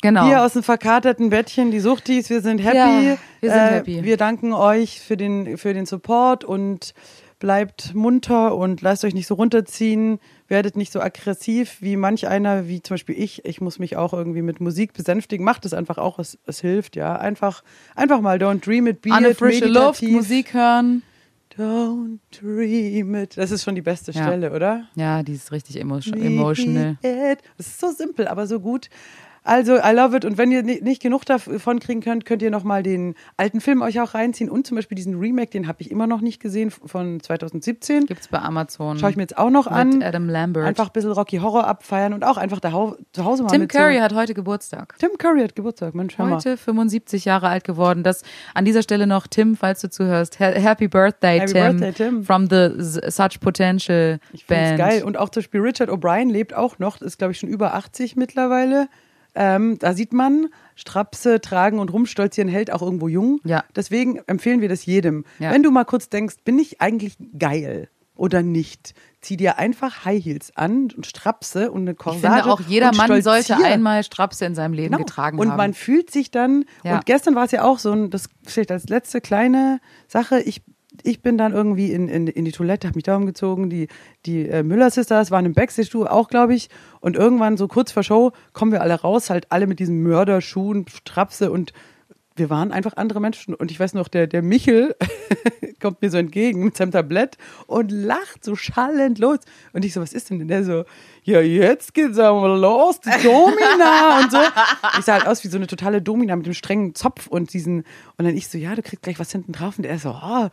genau. wir aus dem verkaterten Bettchen, die Suchtis, wir sind happy. Ja, wir sind äh, happy. Wir danken euch für den für den Support und bleibt munter und lasst euch nicht so runterziehen. Werdet nicht so aggressiv wie manch einer, wie zum Beispiel ich. Ich muss mich auch irgendwie mit Musik besänftigen. Macht es einfach auch, es, es hilft, ja. Einfach, einfach mal don't dream it, be An eine it, frische Luft, meditativ. Musik hören. Don't dream it. Das ist schon die beste Ja. Stelle, oder? Ja, die ist richtig emo emotional. It. Das ist so simpel, aber so gut. Also, I love it. Und wenn ihr ni- nicht genug davon kriegen könnt, könnt ihr nochmal den alten Film euch auch reinziehen. Und zum Beispiel diesen Remake, den habe ich immer noch nicht gesehen, von 2017. Gibt's bei Amazon. Schaue ich mir jetzt auch noch Mit an. Adam Lambert. Einfach ein bisschen Rocky Horror abfeiern und auch einfach da zu Hause mal Tim mit Curry so hat heute Geburtstag. Tim Curry hat Geburtstag, Mensch, hör. Heute 75 Jahre alt geworden. Das an dieser Stelle noch Tim, falls du zuhörst. Ha- Happy Birthday, Happy Tim. Birthday, Tim. From the Such Potential Ich es Band. geil. Und auch zum Beispiel Richard O'Brien lebt auch noch, ist glaube ich schon über 80 mittlerweile. Ähm, da sieht man, Strapse tragen und rumstolzieren hält auch irgendwo jung. Ja. Deswegen empfehlen wir das jedem. Ja. Wenn du mal kurz denkst, bin ich eigentlich geil oder nicht, zieh dir einfach High Heels an und Strapse und eine Ich Corsage. finde auch, jeder und Mann sollte einmal Strapse in seinem Leben Genau. getragen und haben. man fühlt sich dann, Ja. und gestern war es ja auch so, ein, das vielleicht als letzte kleine Sache, ich, ich bin dann irgendwie in, in, in die Toilette, habe mich da umgezogen, die, die äh, Müller-Sisters waren im Backstage-Stuhl auch, glaube ich, und irgendwann so kurz vor Show kommen wir alle raus, halt alle mit diesen Mörderschuhen, Strapse und wir waren einfach andere Menschen. Und ich weiß noch, der, der Michel [LAUGHS] kommt mir so entgegen mit seinem Tablett und lacht so schallend los. Und ich so, was ist denn? Und der so, ja, jetzt geht's aber los, die Domina und so. Ich sah halt aus wie so eine totale Domina mit dem strengen Zopf und diesen, und dann ich so, ja, du kriegst gleich was hinten drauf. Und er so, ah,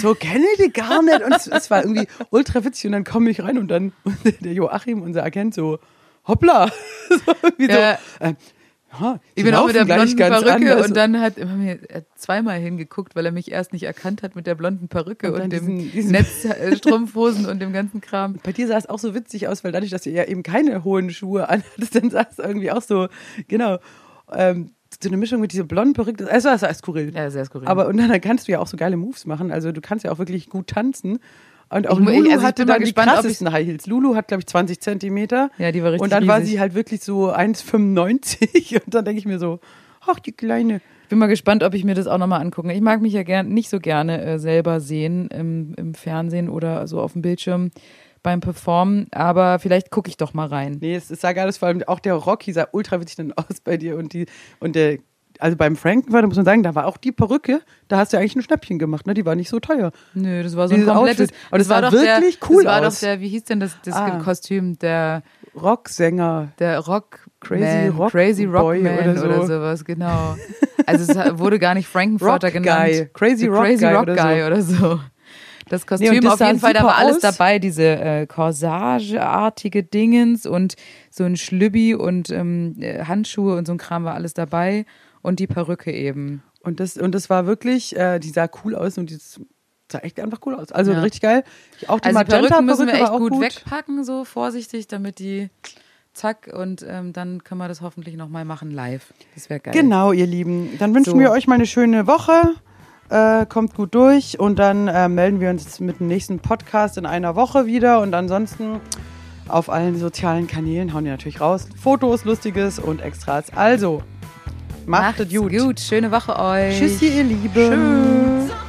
so kenne ich die gar nicht. Und es, es war irgendwie ultra witzig. Und dann komme ich rein und dann [LAUGHS] der Joachim, unser Agent, so, hoppla. [LAUGHS] so, irgendwie Ja. so, äh, ja, Ich bin auch mit der blonden Perücke anders. und dann hat er mir zweimal hingeguckt, weil er mich erst nicht erkannt hat mit der blonden Perücke Und und, dem Netzstrumpfhosen und dem ganzen Kram. Bei dir sah es auch so witzig aus, weil dadurch, dass du ja eben keine hohen Schuhe anhattest, dann sah es irgendwie auch so, genau, ähm, so eine Mischung mit dieser blonden Perücke. Es war, war skurril. Ja, sehr skurril. Aber und dann kannst du ja auch so geile Moves machen. Also du kannst ja auch wirklich gut tanzen. Und auch Ich Lulu also hatte dann die gespannt, ob krassesten High Heels. Lulu hat, glaube ich, 20 Zentimeter. Ja, die war richtig Und dann war riesig. sie halt wirklich so 1,95. [LAUGHS] Und dann denke ich mir so, ach, die Kleine. Ich bin mal gespannt, ob ich mir das auch nochmal angucke. Ich mag mich ja gern, nicht so gerne äh, selber sehen im, im Fernsehen oder so auf dem Bildschirm beim Performen, aber vielleicht gucke ich doch mal rein. Nee, es, es sah geil aus. Vor allem auch der Rocky sah ultra witzig dann [LAUGHS] aus bei dir. Und, die, und der, also beim Frankenfurter muss man sagen, da war auch die Perücke, da hast du eigentlich ein Schnäppchen gemacht. Ne? Die war nicht so teuer. Nö, das war so ein komplettes. Outfit. Aber das sah war doch wirklich der, cool Das war aus. doch der, wie hieß denn das, das Ah. Kostüm? Der, Rocksänger. der Rock. Crazy Man, Rock Crazy Rock Boy Man oder oder, so. sowas, genau. Also es wurde gar nicht [LAUGHS] Frankenfurter Rock genannt. Guy. Crazy The Rock Crazy Guy Rock oder Guy so. oder so. Das Nee, Kostüm und das auf jeden Fall, da war alles aus. dabei, diese äh, Corsageartige Dingens und so ein Schlübbi und ähm, äh, Handschuhe und so ein Kram war alles dabei und die Perücke eben. Und das, und das war wirklich, äh, die sah cool aus und die sah echt einfach cool aus. Also Ja. richtig geil. Auch die Also die Perücken müssen wir echt gut, gut. wegpacken, so vorsichtig, damit die zack und ähm, dann können wir das hoffentlich nochmal machen live. Das wäre geil. Genau, ihr Lieben. Dann wünschen So. wir euch mal eine schöne Woche. Äh, kommt gut durch und dann äh, melden wir uns mit dem nächsten Podcast in einer Woche wieder. Und ansonsten auf allen sozialen Kanälen hauen wir natürlich raus. Fotos, Lustiges und Extras. Also, macht es gut. gut. Schöne Woche euch. Tschüssi, ihr Lieben. Tschüss.